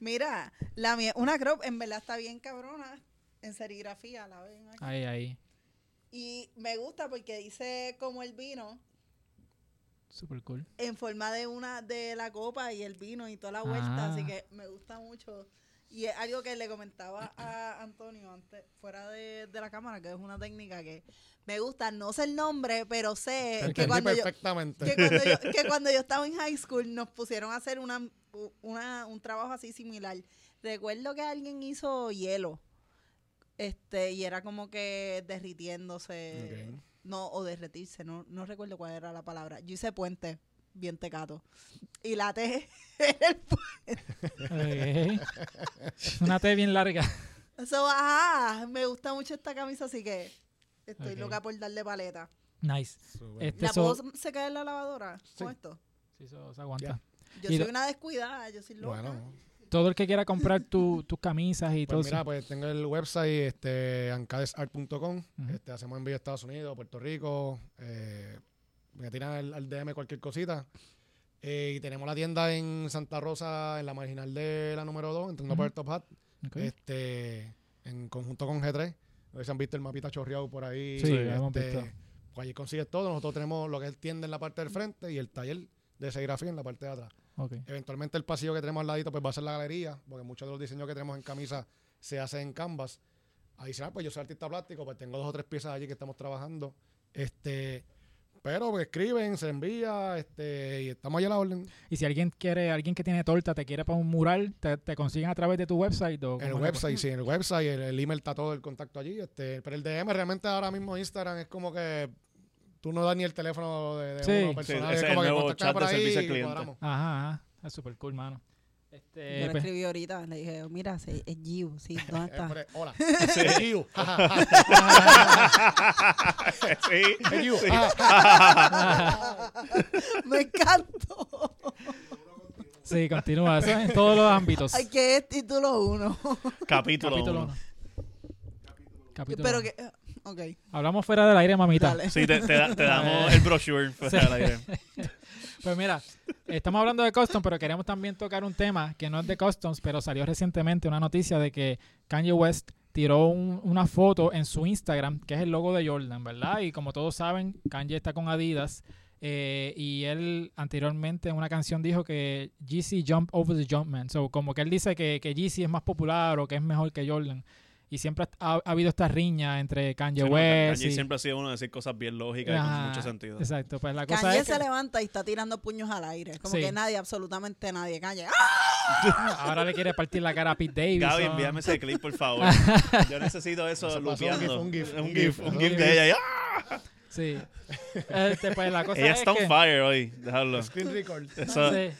[SPEAKER 3] Mira, la mía, una crop en verdad está bien cabrona en serigrafía, la ven aquí.
[SPEAKER 1] Ahí, ahí.
[SPEAKER 3] Y me gusta porque dice como el vino
[SPEAKER 1] Super cool.
[SPEAKER 3] en forma de una de la copa y el vino y toda la vuelta,
[SPEAKER 1] Ah.
[SPEAKER 3] así que me gusta mucho. Y es algo que le comentaba a Antonio antes, fuera de, de la cámara, que es una técnica que me gusta. No sé el nombre, pero sé que cuando, yo, que, cuando yo, que cuando yo estaba en high school nos pusieron a hacer una, una, un trabajo así similar. Recuerdo que alguien hizo hielo. Este, y era como que derritiéndose. No, o derretirse, no, no recuerdo cuál era la palabra. Yo hice puente, bien tecato. Y la T era el.
[SPEAKER 1] Una T bien larga.
[SPEAKER 3] So, ajá, me gusta mucho esta camisa, así que estoy loca por darle paleta.
[SPEAKER 1] Nice. Este,
[SPEAKER 3] ¿La
[SPEAKER 1] so-
[SPEAKER 3] puedo secar en la lavadora con
[SPEAKER 4] Sí.
[SPEAKER 3] esto?
[SPEAKER 1] sí, eso se aguanta.
[SPEAKER 3] Yo
[SPEAKER 1] Y
[SPEAKER 3] soy una descuidada, yo soy loca.
[SPEAKER 4] Bueno,
[SPEAKER 1] Todo el que quiera comprar tu- tus camisas y todo
[SPEAKER 4] pues mira,
[SPEAKER 1] eso.
[SPEAKER 4] pues tengo el website este, ancadesart.com.
[SPEAKER 1] Ujú.
[SPEAKER 4] este, hacemos envío a Estados Unidos, Puerto Rico. eh, me tiran al, al DM cualquier cosita. Eh, y tenemos la tienda en Santa Rosa, en la marginal de la número 2, entrando por el Top Hat. Este, en conjunto con G3. No sé si han visto el mapita chorreado por ahí.
[SPEAKER 1] Sí,
[SPEAKER 4] este. Pues allí consigues todo. Nosotros tenemos lo que es tienda en la parte del frente y el taller de serigrafía en la parte de atrás. Eventualmente el pasillo que tenemos al ladito pues va a ser la galería, porque muchos de los diseños que tenemos en camisa se hacen en canvas. Adicional, pues yo soy artista plástico, pues tengo dos o tres piezas allí que estamos trabajando. Este, pero escriben, se envía, este, y estamos allá a la orden.
[SPEAKER 1] Y si alguien quiere, alguien que tiene torta, te quiere para un mural, te, te consiguen a través de tu website o
[SPEAKER 4] el website, sí, en el website, el, el email está todo el contacto allí. Este, pero el DM realmente ahora mismo Instagram es como que tú no das ni el teléfono de, de
[SPEAKER 1] Sí.
[SPEAKER 4] uno personal. es como
[SPEAKER 2] el
[SPEAKER 4] que
[SPEAKER 2] chat
[SPEAKER 4] por ahí y.
[SPEAKER 1] Ajá, ajá. Es super cool, mano. Este,
[SPEAKER 3] Yo le
[SPEAKER 1] pues,
[SPEAKER 3] escribí ahorita, le dije, mira, sí, es Giu, sí, ¿dónde
[SPEAKER 4] Eh,
[SPEAKER 3] está?
[SPEAKER 4] pero, Hola.
[SPEAKER 2] Sí.
[SPEAKER 4] Es ja.
[SPEAKER 2] sí.
[SPEAKER 4] Es you.
[SPEAKER 2] Sí.
[SPEAKER 3] Me encantó.
[SPEAKER 1] sí, continúa. Eso en todos los ámbitos.
[SPEAKER 3] Ay, que es título uno.
[SPEAKER 2] Capítulo
[SPEAKER 1] Capítulo
[SPEAKER 2] uno.
[SPEAKER 1] 1. Capítulo
[SPEAKER 3] Pero
[SPEAKER 1] uno.
[SPEAKER 3] que, ok,
[SPEAKER 1] Hablamos fuera del aire, mamita.
[SPEAKER 3] dale.
[SPEAKER 2] Sí, te, te da- te damos el brochure fuera del aire.
[SPEAKER 1] Pues mira, estamos hablando de customs, pero queremos también tocar un tema que no es de customs, pero salió recientemente una noticia de que Kanye West tiró un- una foto en su Instagram, que es el logo de Jordan, ¿verdad? Y como todos saben, Kanye está con Adidas. eh, y él anteriormente en una canción dijo que Yeezy jump over the Jumpman. So, como que él dice que, que es más popular o que es mejor que Jordan. Y siempre ha, ha habido esta riña entre Kanye
[SPEAKER 2] Sí, no,
[SPEAKER 1] West.
[SPEAKER 2] Kanye
[SPEAKER 1] y-
[SPEAKER 2] siempre ha sido uno de decir cosas bien lógicas y con mucho sentido.
[SPEAKER 1] Exacto, pues la cosa
[SPEAKER 3] Kanye
[SPEAKER 1] es que
[SPEAKER 3] se levanta y está tirando puños al aire. Como
[SPEAKER 1] Sí.
[SPEAKER 3] que nadie, absolutamente nadie. Kanye. ¡ah!
[SPEAKER 1] ahora le quiere partir la cara a Pete Davidson.
[SPEAKER 2] Gaby, envíame ese clip, por favor. Yo necesito eso
[SPEAKER 4] Eso
[SPEAKER 2] lupeando.
[SPEAKER 4] un gif, un
[SPEAKER 2] Un
[SPEAKER 4] gif, un gif.
[SPEAKER 2] de ella. y, ¡ah!
[SPEAKER 1] Sí. Este, pues la cosa
[SPEAKER 2] Ella
[SPEAKER 1] es
[SPEAKER 2] está on
[SPEAKER 1] que,
[SPEAKER 2] fire hoy. Déjalo.
[SPEAKER 4] Screen record.
[SPEAKER 2] Eso,
[SPEAKER 1] Sí.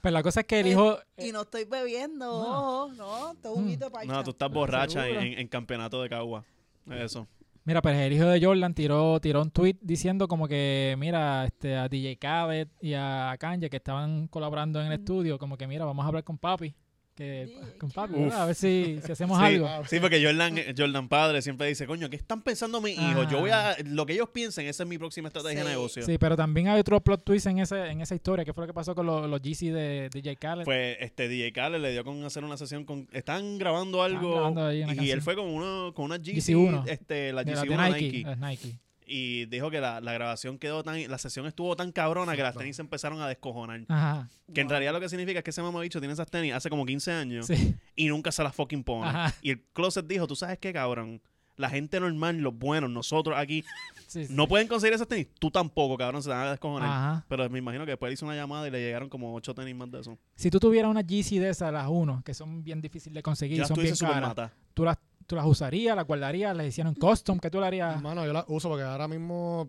[SPEAKER 1] Pues la cosa es que el
[SPEAKER 3] Eh,
[SPEAKER 1] hijo...
[SPEAKER 3] Y no estoy bebiendo,
[SPEAKER 1] No.
[SPEAKER 3] ojo, no, es un
[SPEAKER 1] Mm.
[SPEAKER 3] parcha.
[SPEAKER 2] no, tú estás borracha en- en campeonato de cagua. Eso.
[SPEAKER 1] Mira, pues el hijo de Jordan tiró, tiró un tweet diciendo como que, mira, este, a DJ Khaled y a Kanye que estaban colaborando en el
[SPEAKER 3] Mm.
[SPEAKER 1] estudio, como que, mira, vamos a hablar con papi, que, con. ¿verdad? A ver si, si hacemos
[SPEAKER 2] Sí,
[SPEAKER 1] algo.
[SPEAKER 2] sí, porque Jordan, Jordan padre siempre dice, coño, ¿qué están pensando mis hijos? Yo voy a, lo que ellos piensen, esa es mi próxima estrategia de negocio.
[SPEAKER 1] Sí, pero también hay otro plot twist en, ese, en esa historia, que fue lo que pasó con los, los GC de DJ Khaled.
[SPEAKER 2] Pues este DJ Khaled le dio con hacer una sesión con, están grabando algo
[SPEAKER 1] grabando
[SPEAKER 2] y
[SPEAKER 1] canción.
[SPEAKER 2] él fue con uno, con una GC,
[SPEAKER 1] GC1.
[SPEAKER 2] este, la
[SPEAKER 1] de la de
[SPEAKER 2] GC1
[SPEAKER 1] Nike,
[SPEAKER 2] Nike,
[SPEAKER 1] las Nike.
[SPEAKER 2] Y dijo que la, la grabación quedó tan, la sesión estuvo tan cabrona que las tenis se empezaron a descojonar.
[SPEAKER 1] Ajá,
[SPEAKER 2] Que en realidad lo que significa es que ese mamabicho tiene esas tenis hace como 15 años
[SPEAKER 1] sí.
[SPEAKER 2] y nunca se las fucking pone.
[SPEAKER 1] Ajá.
[SPEAKER 2] Y el closet dijo, tú sabes qué, cabrón, la gente normal, los buenos, nosotros aquí,
[SPEAKER 1] sí, sí.
[SPEAKER 2] no pueden conseguir esas tenis. Tú tampoco, cabrón, se te van a descojonar.
[SPEAKER 1] Ajá.
[SPEAKER 2] Pero me imagino que después hizo una llamada y le llegaron como ocho tenis más de eso.
[SPEAKER 1] Si tú tuvieras una GC de esas, las uno, que son bien difíciles de conseguir,
[SPEAKER 2] Ya
[SPEAKER 1] son
[SPEAKER 2] tú
[SPEAKER 1] bien caras,
[SPEAKER 2] mata.
[SPEAKER 1] ¿tú las, tú las usarías, las guardarías, las hicieron custom, que tú le harías?
[SPEAKER 4] Hermano, yo la uso porque ahora mismo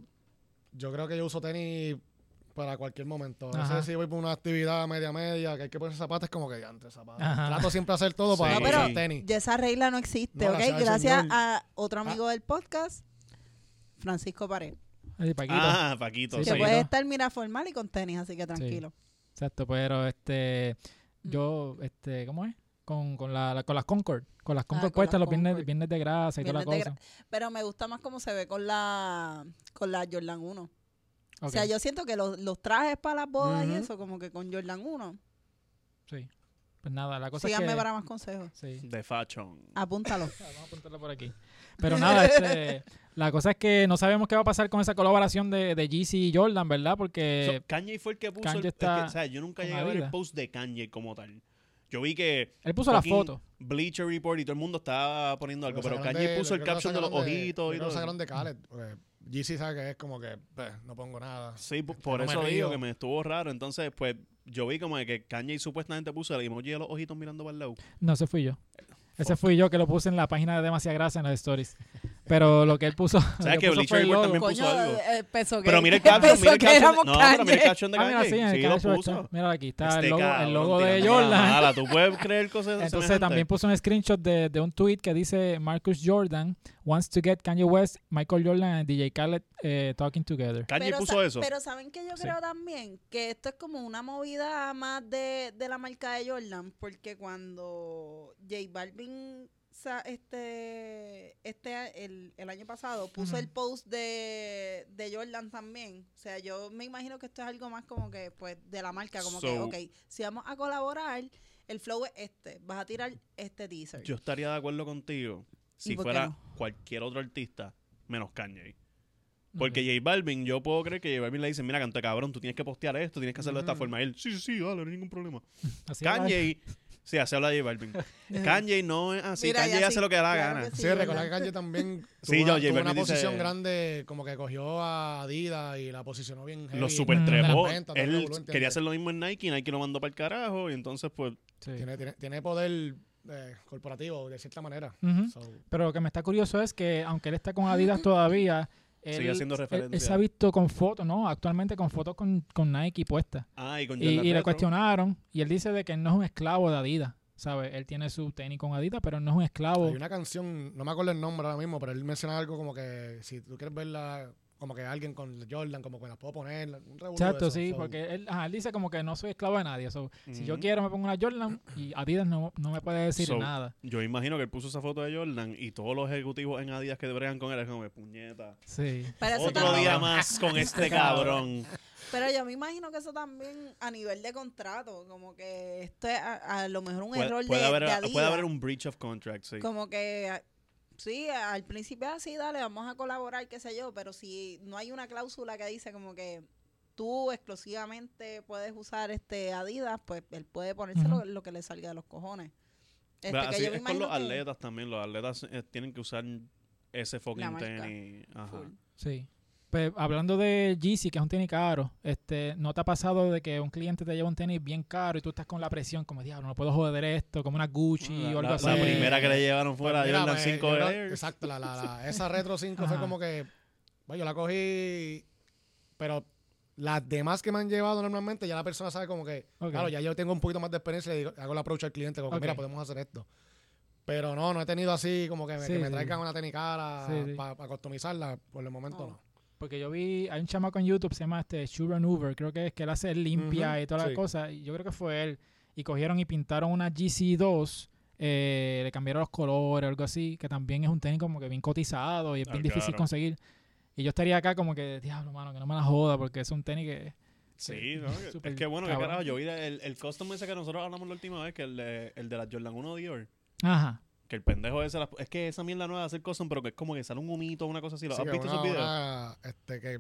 [SPEAKER 4] yo creo que yo uso tenis para cualquier momento. No sé si voy por una actividad media media, que hay que poner zapatos, es como que ya entre zapatos.
[SPEAKER 1] Ajá.
[SPEAKER 4] Trato siempre de hacer todo para
[SPEAKER 2] Sí. pero
[SPEAKER 4] tenis.
[SPEAKER 3] Y esa regla no existe,
[SPEAKER 4] No,
[SPEAKER 3] ¿ok?
[SPEAKER 4] gracias
[SPEAKER 3] a otro amigo del podcast, Francisco Pared.
[SPEAKER 1] Eh, Paquito.
[SPEAKER 2] Ah, Paquito.
[SPEAKER 1] Sí,
[SPEAKER 3] que
[SPEAKER 2] sí.
[SPEAKER 1] Paquito.
[SPEAKER 3] puede estar, mira, formal y con tenis, así que tranquilo.
[SPEAKER 1] Exacto, pero este,
[SPEAKER 3] Mm.
[SPEAKER 1] yo, este, ¿cómo es? Con, con, la, la- con las Concord, con las Concord
[SPEAKER 3] Ah, con
[SPEAKER 1] puestas
[SPEAKER 3] las
[SPEAKER 1] los viernes,
[SPEAKER 3] Concord.
[SPEAKER 1] viernes de grasa y toda la
[SPEAKER 3] Viernes
[SPEAKER 1] cosa.
[SPEAKER 3] Pero me gusta más cómo se ve con la con la Jordan 1. O sea, yo siento que los, los trajes para las bodas y eso, como que con Jordan 1.
[SPEAKER 1] sí. Pues nada, la cosa
[SPEAKER 3] Síganme
[SPEAKER 1] es que...
[SPEAKER 3] para más consejos.
[SPEAKER 1] Sí.
[SPEAKER 2] De fashion.
[SPEAKER 3] Apúntalo.
[SPEAKER 1] Vamos a apuntarlo por aquí. Pero nada, este, la cosa es que no sabemos qué va a pasar con esa colaboración de, de Yeezy y Jordan, ¿verdad? Porque
[SPEAKER 2] So, Kanye fue el que puso.
[SPEAKER 1] Kanye
[SPEAKER 2] el- es
[SPEAKER 1] está
[SPEAKER 2] que, o sea, yo nunca llegué a ver el post de Kanye como tal. Yo vi que
[SPEAKER 1] él puso la foto.
[SPEAKER 2] Bleacher Report y todo el mundo estaba poniendo algo, pero Kanye
[SPEAKER 4] de-
[SPEAKER 2] puso el caption de los ojitos y todo.
[SPEAKER 4] sacaron de Khaled. Yeezy sabe que es como que, pues, no pongo nada.
[SPEAKER 2] Sí, p- por
[SPEAKER 4] no
[SPEAKER 2] eso digo que me estuvo raro. Entonces, pues, yo vi como de que Kanye supuestamente puso el emoji de los ojitos mirando para el lado.
[SPEAKER 1] No, ese fui yo. Ese fui yo que lo puse en la página de Demasiada Grasa en las stories. Pero lo que él puso.
[SPEAKER 2] ¿Sabes que
[SPEAKER 1] puso
[SPEAKER 2] Bleacher Report también puso
[SPEAKER 3] Coño,
[SPEAKER 2] algo.
[SPEAKER 3] eh, peso que
[SPEAKER 2] Pero mira el
[SPEAKER 3] que
[SPEAKER 2] caption, mira el
[SPEAKER 3] que
[SPEAKER 2] caption.
[SPEAKER 3] éramos
[SPEAKER 2] No, pero mira el caption de
[SPEAKER 1] Ah, mira,
[SPEAKER 2] Kanye.
[SPEAKER 1] sí, en el
[SPEAKER 2] Sí, lo
[SPEAKER 1] caption
[SPEAKER 2] puso.
[SPEAKER 1] está. Mira aquí, está
[SPEAKER 2] Este
[SPEAKER 1] el logo, el logo de Jordan.
[SPEAKER 2] mala. ¿Tú puedes creer cosas
[SPEAKER 1] Entonces también puso un screenshot de, de un tweet que dice Marcus Jordan wants to get Kanye West, Michael Jordan and DJ Khaled eh, talking together.
[SPEAKER 2] Kanye
[SPEAKER 3] pero,
[SPEAKER 2] puso eso.
[SPEAKER 3] Pero saben que yo
[SPEAKER 1] Sí.
[SPEAKER 3] creo también que esto es como una movida más de, de la marca de Jordan, porque cuando J Balvin este este el, el año pasado puso el post de, de Jordan también, o sea, yo me imagino que esto es algo más como que pues de la marca, como que ok, si vamos a colaborar, el flow es este, vas a tirar este teaser.
[SPEAKER 2] Yo estaría de acuerdo contigo si fuera
[SPEAKER 3] no?
[SPEAKER 2] cualquier otro artista menos Kanye. Porque J Balvin, yo puedo creer que J Balvin le dice, mira, canto de cabrón, tú tienes que postear esto, tienes que hacerlo de esta forma. Y él, sí, sí, sí, dale, no hay ningún problema.
[SPEAKER 1] Así
[SPEAKER 2] Kanye, sí, así habla J Balvin. Kanye no es así,
[SPEAKER 3] Mira, y
[SPEAKER 2] Kanye hace lo que da la
[SPEAKER 3] claro
[SPEAKER 2] gana.
[SPEAKER 3] que
[SPEAKER 4] Sí,
[SPEAKER 3] Sí,
[SPEAKER 4] recuerda que Kanye también
[SPEAKER 2] Sí,
[SPEAKER 4] tuvo,
[SPEAKER 2] yo,
[SPEAKER 4] una-
[SPEAKER 2] J
[SPEAKER 4] tuvo una
[SPEAKER 2] Balvin dice-
[SPEAKER 4] posición grande, como que cogió a Adidas y la posicionó bien heavy.
[SPEAKER 2] Los super
[SPEAKER 4] de las
[SPEAKER 2] trepó.
[SPEAKER 4] ventas, todo el
[SPEAKER 2] Él
[SPEAKER 4] revolú, ¿entiendes?
[SPEAKER 2] quería hacer lo mismo en Nike, Nike lo mandó para el carajo y entonces pues
[SPEAKER 1] Sí.
[SPEAKER 4] Tiene, tiene, tiene poder eh, corporativo, de cierta manera.
[SPEAKER 1] Ujú.
[SPEAKER 4] So,
[SPEAKER 1] Pero lo que me está curioso es que aunque él está con Adidas todavía, él,
[SPEAKER 2] Sigue haciendo
[SPEAKER 1] él- él
[SPEAKER 2] referencia.
[SPEAKER 1] se ha visto con fotos, ¿no? Actualmente con fotos con, con Nike puestas.
[SPEAKER 2] Ah, y con
[SPEAKER 1] Y, y le cuestionaron y él dice de que él no es un esclavo de Adidas, ¿sabes? Él tiene su tenis con Adidas, pero no es un esclavo.
[SPEAKER 4] hay una canción, no me acuerdo el nombre ahora mismo, pero él menciona algo como que si tú quieres verla, como que alguien con Jordan, como que la puedo poner. Un
[SPEAKER 1] Exacto,
[SPEAKER 4] eso.
[SPEAKER 1] sí,
[SPEAKER 4] So,
[SPEAKER 1] porque él, ajá, él dice como que no soy esclavo de nadie. so, Si yo quiero me pongo una Jordan y Adidas no, no me puede decir
[SPEAKER 2] So,
[SPEAKER 1] nada.
[SPEAKER 2] Yo imagino que él puso esa foto de Jordan y todos los ejecutivos en Adidas que bregan con él es como, puñeta.
[SPEAKER 1] Sí.
[SPEAKER 3] Pero eso
[SPEAKER 2] Otro
[SPEAKER 3] también-
[SPEAKER 2] día más con este cabrón.
[SPEAKER 3] Pero yo me imagino que eso también a nivel de contrato, como que esto es a, a lo mejor un
[SPEAKER 2] Puede,
[SPEAKER 3] error
[SPEAKER 2] puede
[SPEAKER 3] de,
[SPEAKER 2] haber,
[SPEAKER 3] de Adidas.
[SPEAKER 2] puede haber un breach of contract, sí.
[SPEAKER 3] Como que, a- sí, al principio así, dale, vamos a colaborar, qué sé yo, pero si no hay una cláusula que dice como que tú exclusivamente puedes usar este Adidas, pues él puede ponerse lo, que le salga de los cojones. Este,
[SPEAKER 2] Pero
[SPEAKER 3] que
[SPEAKER 2] así
[SPEAKER 3] yo me
[SPEAKER 2] es con los
[SPEAKER 3] que-
[SPEAKER 2] atletas también. Los atletas eh, tienen que usar ese fucking tenis. Ajá.
[SPEAKER 3] Full.
[SPEAKER 1] Sí. Pues hablando de Yeezy, que es un tenis caro, este, ¿no te ha pasado de que un cliente te lleva un tenis bien caro y tú estás con la presión como, diablo, no puedo joder esto, como una Gucci
[SPEAKER 2] La,
[SPEAKER 1] o algo
[SPEAKER 2] la-
[SPEAKER 1] así?
[SPEAKER 2] la
[SPEAKER 4] Pues,
[SPEAKER 2] primera que le llevaron
[SPEAKER 4] Pues
[SPEAKER 2] fuera
[SPEAKER 4] mira,
[SPEAKER 2] Jordan
[SPEAKER 4] pues,
[SPEAKER 2] 5
[SPEAKER 4] yo
[SPEAKER 2] de
[SPEAKER 4] creo-
[SPEAKER 2] Air.
[SPEAKER 4] Exacto, la, la, la- esa Retro 5 fue como que, bueno, yo la cogí, pero las demás que me han llevado normalmente ya la persona sabe como que, claro, ya yo tengo un poquito más de experiencia y digo- hago el approach al cliente como que, mira, podemos hacer esto. Pero no, no he tenido así como que me,
[SPEAKER 1] Sí,
[SPEAKER 4] que me
[SPEAKER 1] sí.
[SPEAKER 4] traigan una tenis cara
[SPEAKER 1] Sí, sí.
[SPEAKER 4] para customizarla, por el momento
[SPEAKER 3] No.
[SPEAKER 4] no.
[SPEAKER 1] Porque yo vi, hay un chamaco en YouTube, se llama este Shoe Remover, creo que es que él hace limpia y todas las cosas, y yo creo que fue él. y cogieron y pintaron una GC2. eh, le cambiaron los colores o algo así, que también es un tenis como que bien cotizado y es
[SPEAKER 2] Ah,
[SPEAKER 1] bien difícil conseguir. Y yo estaría acá como que, diablo, mano, que no me la joda, porque es un tenis que...
[SPEAKER 2] Sí, ¿no? Es que bueno, que carajo, yo vi el, el custom ese que nosotros hablamos la última vez, que el de, el de la Jordan 1 Dior.
[SPEAKER 1] Aja.
[SPEAKER 2] Que el pendejo ese, la- es que esa mierda nueva de hacer custom, pero que es como que sale un humito o una cosa así. ¿Lo
[SPEAKER 4] Sí,
[SPEAKER 2] has visto
[SPEAKER 4] una-
[SPEAKER 2] esos videos?
[SPEAKER 4] una, este, que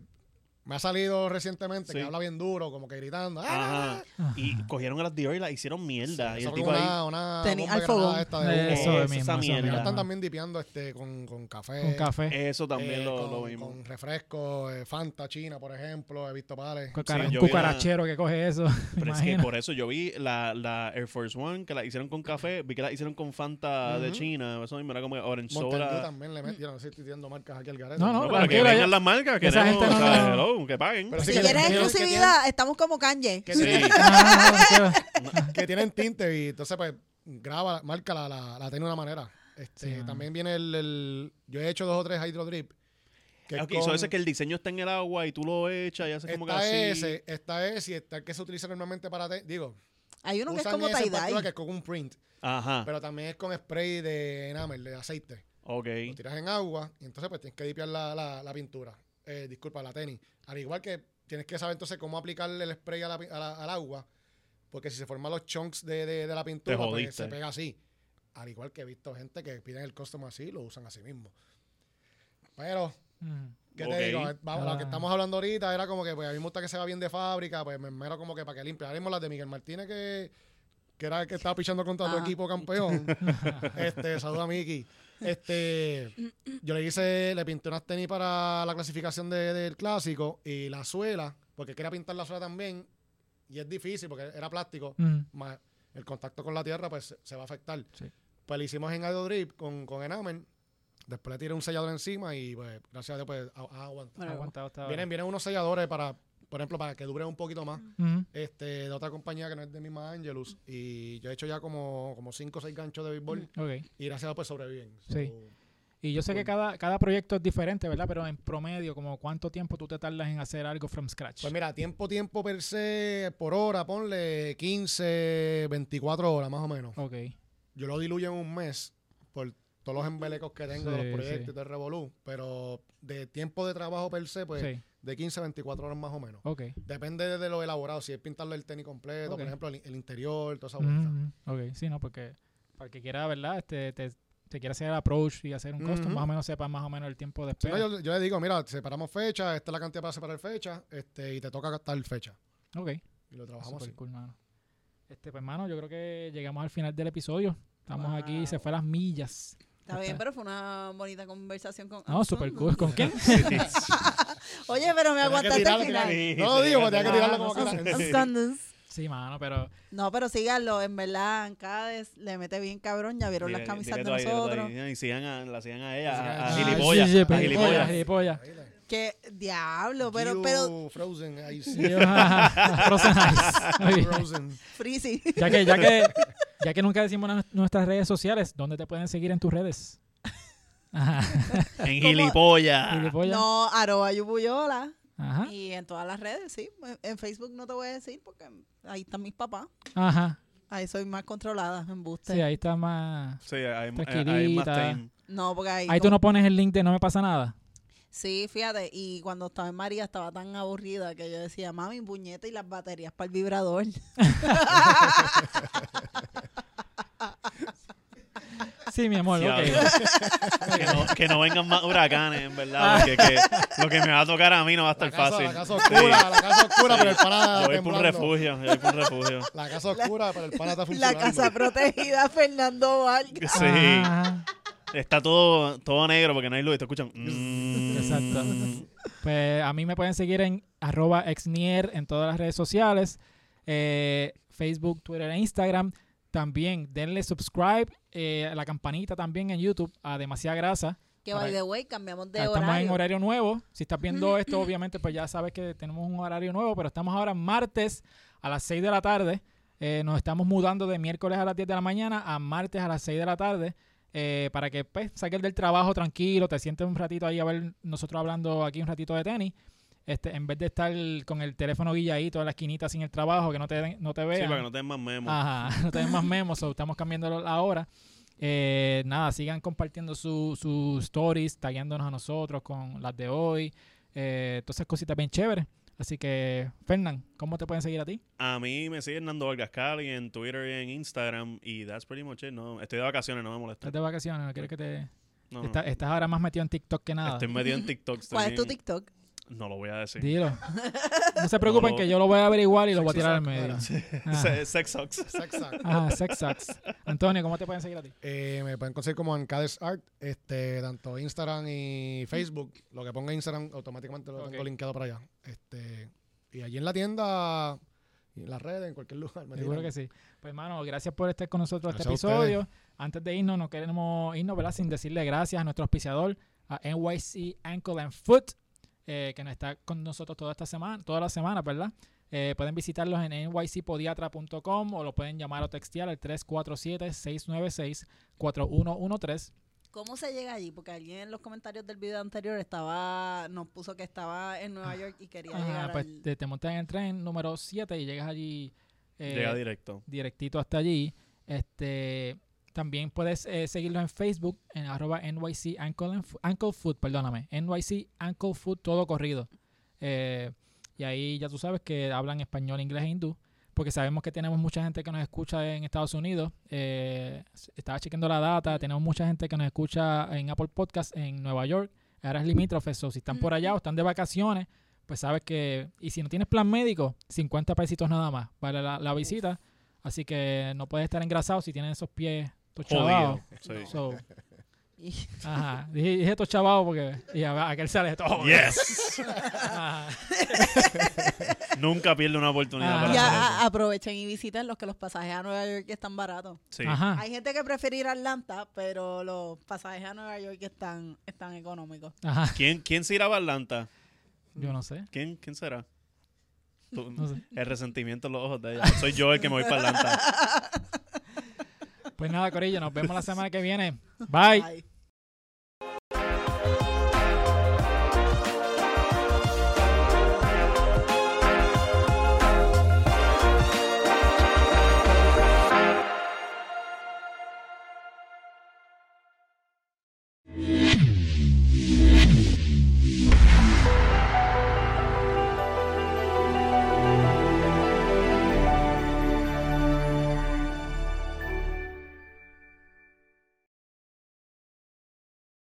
[SPEAKER 4] me ha salido recientemente,
[SPEAKER 2] Sí.
[SPEAKER 4] que habla bien duro, como que gritando. ¡Ah!
[SPEAKER 2] Ajá. Y cogieron a las Dior y la hicieron mierda. y
[SPEAKER 4] Eso
[SPEAKER 2] el tipo ahí.
[SPEAKER 4] una, bomba
[SPEAKER 3] al
[SPEAKER 4] granada
[SPEAKER 3] fogón.
[SPEAKER 4] esta de humo.
[SPEAKER 1] Eso
[SPEAKER 2] Esa
[SPEAKER 1] mismo, eso
[SPEAKER 2] mierda.
[SPEAKER 4] Están también dipeando este, con, con café.
[SPEAKER 1] Con café.
[SPEAKER 2] Eso también
[SPEAKER 4] eh,
[SPEAKER 2] lo,
[SPEAKER 4] con,
[SPEAKER 2] lo vimos.
[SPEAKER 4] con refresco, eh, Fanta China, por ejemplo, he visto pares.
[SPEAKER 1] Cucara-
[SPEAKER 2] Sí,
[SPEAKER 1] un
[SPEAKER 2] yo vi
[SPEAKER 1] cucarachero que coge eso.
[SPEAKER 2] Pero es que
[SPEAKER 1] imagino.
[SPEAKER 2] por eso yo vi la, la Air Force One que la hicieron con café, vi que la hicieron con Fanta de
[SPEAKER 4] Ujú.
[SPEAKER 2] China, eso mismo era como Orange
[SPEAKER 4] Mountain Dew
[SPEAKER 2] Soda.
[SPEAKER 4] también le metieron, no sé si estoy marcas aquí al garete.
[SPEAKER 1] No, no,
[SPEAKER 2] No, pero que
[SPEAKER 1] tranquilo, ya-
[SPEAKER 2] vengan las marcas, que
[SPEAKER 1] esa gente no-
[SPEAKER 2] o sea, que paguen.
[SPEAKER 4] Pero
[SPEAKER 3] Si
[SPEAKER 4] sí
[SPEAKER 3] quieres
[SPEAKER 4] tienen-
[SPEAKER 3] exclusividad, estamos como Kanye.
[SPEAKER 4] Que,
[SPEAKER 2] Sí.
[SPEAKER 4] tienen, que tinte y entonces pues graba, marca la, la, la tiene de una manera. Este,
[SPEAKER 1] Sí,
[SPEAKER 4] también viene el, el- yo he hecho dos o tres hydro drip. Que es
[SPEAKER 2] Ok,
[SPEAKER 4] con-
[SPEAKER 2] so ese que el diseño está en el agua y tú lo echas y haces como que
[SPEAKER 4] está
[SPEAKER 2] así.
[SPEAKER 4] ese, está ese y está el que se utiliza normalmente para, te- digo,
[SPEAKER 3] Hay uno que es como tie-dye.
[SPEAKER 4] que es con un print,
[SPEAKER 2] Ajá,
[SPEAKER 4] pero también es con spray de enamel, de aceite.
[SPEAKER 2] ok.
[SPEAKER 4] Lo tiras en agua y entonces pues tienes que dipiar la, la, la pintura. Eh, disculpa, la tenis. Al igual que tienes que saber entonces cómo aplicarle el spray a la pi- a la- al agua, porque si se forman los chunks de, de- de la pintura, pues se pega así. Al igual que he visto gente que piden el custom así, lo usan así mismo. Pero. ¿qué te digo? Vamos, Lo que
[SPEAKER 1] Ah.
[SPEAKER 4] estamos hablando ahorita era como que pues, a mí me gusta que se va bien de fábrica, pues me mero como que para que limpie. Ahora mismo las de Miguel Martínez que, que era el que estaba pichando contra tu
[SPEAKER 3] Ajá.
[SPEAKER 4] equipo campeón. este, saluda a Miki. Este, yo le hice, le pinté unas tenis para la clasificación de- del clásico y la suela, porque quería pintar la suela también, y es difícil porque era plástico,
[SPEAKER 1] Mm.
[SPEAKER 4] más el contacto con la tierra pues se, va a afectar.
[SPEAKER 1] Sí.
[SPEAKER 4] Pues le hicimos en Ido Drip con, con enamel, después le tiré un sellador encima y pues gracias a Dios pues ha, ha aguantado.
[SPEAKER 3] Bueno,
[SPEAKER 1] Aguantado hasta ahora.
[SPEAKER 4] Vienen, vienen unos selladores para, por ejemplo, para que dure un poquito más. Este, de otra compañía que no es de misma Angelus. Y yo he hecho ya como, como cinco o seis ganchos de béisbol.
[SPEAKER 1] Ok.
[SPEAKER 4] Y gracias a Dios pues sobreviven.
[SPEAKER 1] Sí.
[SPEAKER 4] So,
[SPEAKER 1] Y yo sé que cada, cada proyecto es diferente, ¿verdad? Pero en promedio, como ¿cuánto tiempo tú te tardas en hacer algo from scratch?
[SPEAKER 4] Pues mira, tiempo, tiempo per se, por hora, ponle 15, 24 horas más o menos.
[SPEAKER 1] ok.
[SPEAKER 4] Yo lo diluyo en un mes por todos los embelecos que tengo de
[SPEAKER 1] Sí,
[SPEAKER 4] los proyectos
[SPEAKER 1] sí.
[SPEAKER 4] y del Revolú. Pero de tiempo de trabajo per se, pues
[SPEAKER 1] sí.
[SPEAKER 4] De 15 a 24 horas más o menos.
[SPEAKER 1] Ok.
[SPEAKER 4] Depende de lo elaborado. Si es pintarle el tenis completo, por ejemplo, el, el interior, toda esa vuelta.
[SPEAKER 1] Mm, ok, sí, no, porque para el que quiera, ¿verdad? Este, te, te quiere hacer el approach y hacer un custom,
[SPEAKER 4] Ujú.
[SPEAKER 1] más o menos sepa más o menos el tiempo de espera.
[SPEAKER 4] yo, yo le digo, mira, separamos fecha, esta es la cantidad para separar fecha, este, y te toca tal fecha.
[SPEAKER 1] ok.
[SPEAKER 4] Y lo trabajamos así.
[SPEAKER 1] cool, mano. Este, pues, hermano, yo creo que llegamos al final del episodio. Estamos aquí, se fue a las millas.
[SPEAKER 3] Está bien, pero fue una bonita conversación con
[SPEAKER 1] No, super cool. ¿Con quién?
[SPEAKER 3] Oye, pero me
[SPEAKER 4] que
[SPEAKER 3] aguantaste al final.
[SPEAKER 4] No digo, tenía que
[SPEAKER 1] Ah,
[SPEAKER 4] como
[SPEAKER 3] stunned.
[SPEAKER 1] Sí, mano, pero
[SPEAKER 3] No, pero síganlo, en verdad, Ancades le mete bien cabrón, ya vieron las camisas de nosotros.
[SPEAKER 2] Y sigan a, la sigan a ella,
[SPEAKER 4] Sigan
[SPEAKER 2] a, gilipollas.
[SPEAKER 1] Sí, sí,
[SPEAKER 2] a
[SPEAKER 1] pues,
[SPEAKER 2] gilipollas.
[SPEAKER 1] gilipollas.
[SPEAKER 3] Que diablo, pero, pero,
[SPEAKER 4] Frozen Ice.
[SPEAKER 1] Frozen Ice.
[SPEAKER 4] Frozen.
[SPEAKER 3] Freezy.
[SPEAKER 1] Ya que, ya que, ya que nunca decimos nu- nuestras redes sociales, ¿dónde te pueden seguir en tus redes? Ajá.
[SPEAKER 2] En gilipollas.
[SPEAKER 1] Gilipollas.
[SPEAKER 3] No, arroba yubuyola.
[SPEAKER 1] Ajá.
[SPEAKER 3] Y en todas las redes, sí. En- Facebook no te voy a decir porque ahí están mis papás.
[SPEAKER 1] Ajá.
[SPEAKER 3] Ahí soy más controlada, en buste.
[SPEAKER 1] Sí, ahí está más.
[SPEAKER 2] Sí, hay, hay- hay más
[SPEAKER 1] Tranquilita.
[SPEAKER 2] tame.
[SPEAKER 3] No, porque ahí.
[SPEAKER 1] Ahí tú no pones el link de no me pasa nada.
[SPEAKER 3] Sí, fíjate. Y cuando estaba en María estaba tan aburrida que yo decía, mami, puñeta y las baterías para el vibrador.
[SPEAKER 1] Sí, mi amor, ok.
[SPEAKER 2] Que, no, que no vengan más huracanes, en verdad. Porque que lo que me va a tocar a mí no va a estar
[SPEAKER 4] La casa,
[SPEAKER 2] fácil.
[SPEAKER 4] la casa oscura, la casa oscura, pero el pana
[SPEAKER 2] Yo voy por un refugio. Yo voy por un refugio.
[SPEAKER 4] La casa oscura, pero el pana está
[SPEAKER 3] La
[SPEAKER 4] funcionando.
[SPEAKER 3] casa protegida Fernando Vargas.
[SPEAKER 2] Sí.
[SPEAKER 1] Ajá.
[SPEAKER 2] Está todo, todo negro porque no hay luz te escuchan. mm.
[SPEAKER 1] Exacto. Pues a mí me pueden seguir en arroba exnier en todas las redes sociales. eh, Facebook, Twitter e Instagram. También denle subscribe eh, a la campanita también en YouTube a Demasiada Grasa.
[SPEAKER 3] Que by the way, cambiamos de
[SPEAKER 1] Ah, estamos
[SPEAKER 3] horario.
[SPEAKER 1] en horario nuevo. Si estás viendo esto, obviamente, pues ya sabes que tenemos un horario nuevo, pero estamos ahora martes a las 6 de la tarde. Eh, nos estamos mudando de miércoles a las 10 de la mañana a martes a las 6 de la tarde. Eh, para que pues, saques del trabajo tranquilo, te sientes un ratito ahí a ver nosotros hablando aquí un ratito de tenis. este, en vez de estar con el teléfono guilladito en la esquinita sin el trabajo, que no te, no te
[SPEAKER 2] Sí,
[SPEAKER 1] vean.
[SPEAKER 2] para que no tengan más memos.
[SPEAKER 1] Ajá, no tenemos más memos, so estamos cambiando la hora. Eh, nada, sigan compartiendo sus su stories, tagueándonos a nosotros con las de hoy. Eh, todas esas cositas bien chéveres. Así que, Fernán, ¿cómo te pueden seguir a ti?
[SPEAKER 2] A mí me sigue Nando Vargas Cali en Twitter y en Instagram. Y that's pretty much it. No, estoy de vacaciones, no me molesta.
[SPEAKER 1] ¿Estás de vacaciones? ¿No quieres que te...?
[SPEAKER 2] No, no.
[SPEAKER 1] Está- estás ahora más metido en TikTok que nada.
[SPEAKER 2] Estoy metido en TikTok.
[SPEAKER 3] ¿Cuál es tu TikTok?
[SPEAKER 2] No lo voy a decir.
[SPEAKER 1] Dilo. No se preocupen
[SPEAKER 2] No,
[SPEAKER 1] que yo lo voy a averiguar y lo voy a tirar al medio.
[SPEAKER 2] Se- Sex Sucks.
[SPEAKER 4] Sex
[SPEAKER 1] sucks. Antonio, ¿cómo te pueden seguir a ti?
[SPEAKER 4] Eh, me pueden conseguir como en Cades Art, este, tanto Instagram y Facebook. Lo que ponga Instagram automáticamente lo tengo linkeado para allá. Este, y allí en la tienda, y en las redes, en cualquier lugar. me
[SPEAKER 1] Seguro
[SPEAKER 4] tiran.
[SPEAKER 1] que sí. Pues, hermano, gracias por estar con nosotros este
[SPEAKER 4] Gracias ustedes.
[SPEAKER 1] episodio. Antes de irnos, no queremos irnos, ¿verdad? Sin decirle gracias a nuestro auspiciador, a NYC Ankle and Foot, eh, que nos está con nosotros toda esta semana, toda la semana, ¿verdad? Eh, pueden visitarlos en nycpodiatra.com o lo pueden llamar o textear al 347-696-4113.
[SPEAKER 3] ¿Cómo se llega allí? Porque alguien en los comentarios del video anterior estaba nos puso que estaba en Nueva York y quería
[SPEAKER 1] Ajá,
[SPEAKER 3] llegar
[SPEAKER 1] pues
[SPEAKER 3] al...
[SPEAKER 1] te, te montas en el tren número 7 y llegas allí. eh,
[SPEAKER 2] Llega directo.
[SPEAKER 1] directito hasta allí. Este, también puedes eh, seguirlos en Facebook en arroba NYC Ankle, Ankle Food, perdóname, NYC Ankle Food todo corrido. Eh, y ahí ya tú sabes que hablan español, inglés e hindú, porque sabemos que tenemos mucha gente que nos escucha en Estados Unidos. Eh, estaba chequeando la data, tenemos mucha gente que nos escucha en Apple Podcast en Nueva York. Ahora es limítrofe, so, si están por allá o están de vacaciones, pues sabes que, y si no tienes plan médico, 50 pesitos nada más, vale la, la visita. Así que no puedes estar engrasado si tienes esos pies.
[SPEAKER 2] Jodido. Sí.
[SPEAKER 1] So, ajá, dije, dije estos chavados porque y a- aquel sale todo.
[SPEAKER 2] Yes.
[SPEAKER 1] Ajá.
[SPEAKER 2] Nunca pierde una oportunidad para
[SPEAKER 3] y
[SPEAKER 2] hacer
[SPEAKER 3] a-
[SPEAKER 2] eso.
[SPEAKER 3] a- aprovechen y visiten los que los pasajes a Nueva York están baratos.
[SPEAKER 2] Sí.
[SPEAKER 1] Ajá.
[SPEAKER 3] Hay gente que prefiere ir a Atlanta, pero los pasajes a Nueva York están, están económicos.
[SPEAKER 1] Ajá.
[SPEAKER 2] ¿Quién, ¿Quién se irá a Atlanta?
[SPEAKER 1] Yo no sé.
[SPEAKER 2] ¿Quién, quién será? Tú-
[SPEAKER 1] No sé.
[SPEAKER 2] El resentimiento en los ojos de ella. Soy yo el que me voy para Atlanta.
[SPEAKER 1] Pues nada, Corillo, nos vemos la semana que viene. Bye.
[SPEAKER 3] Bye.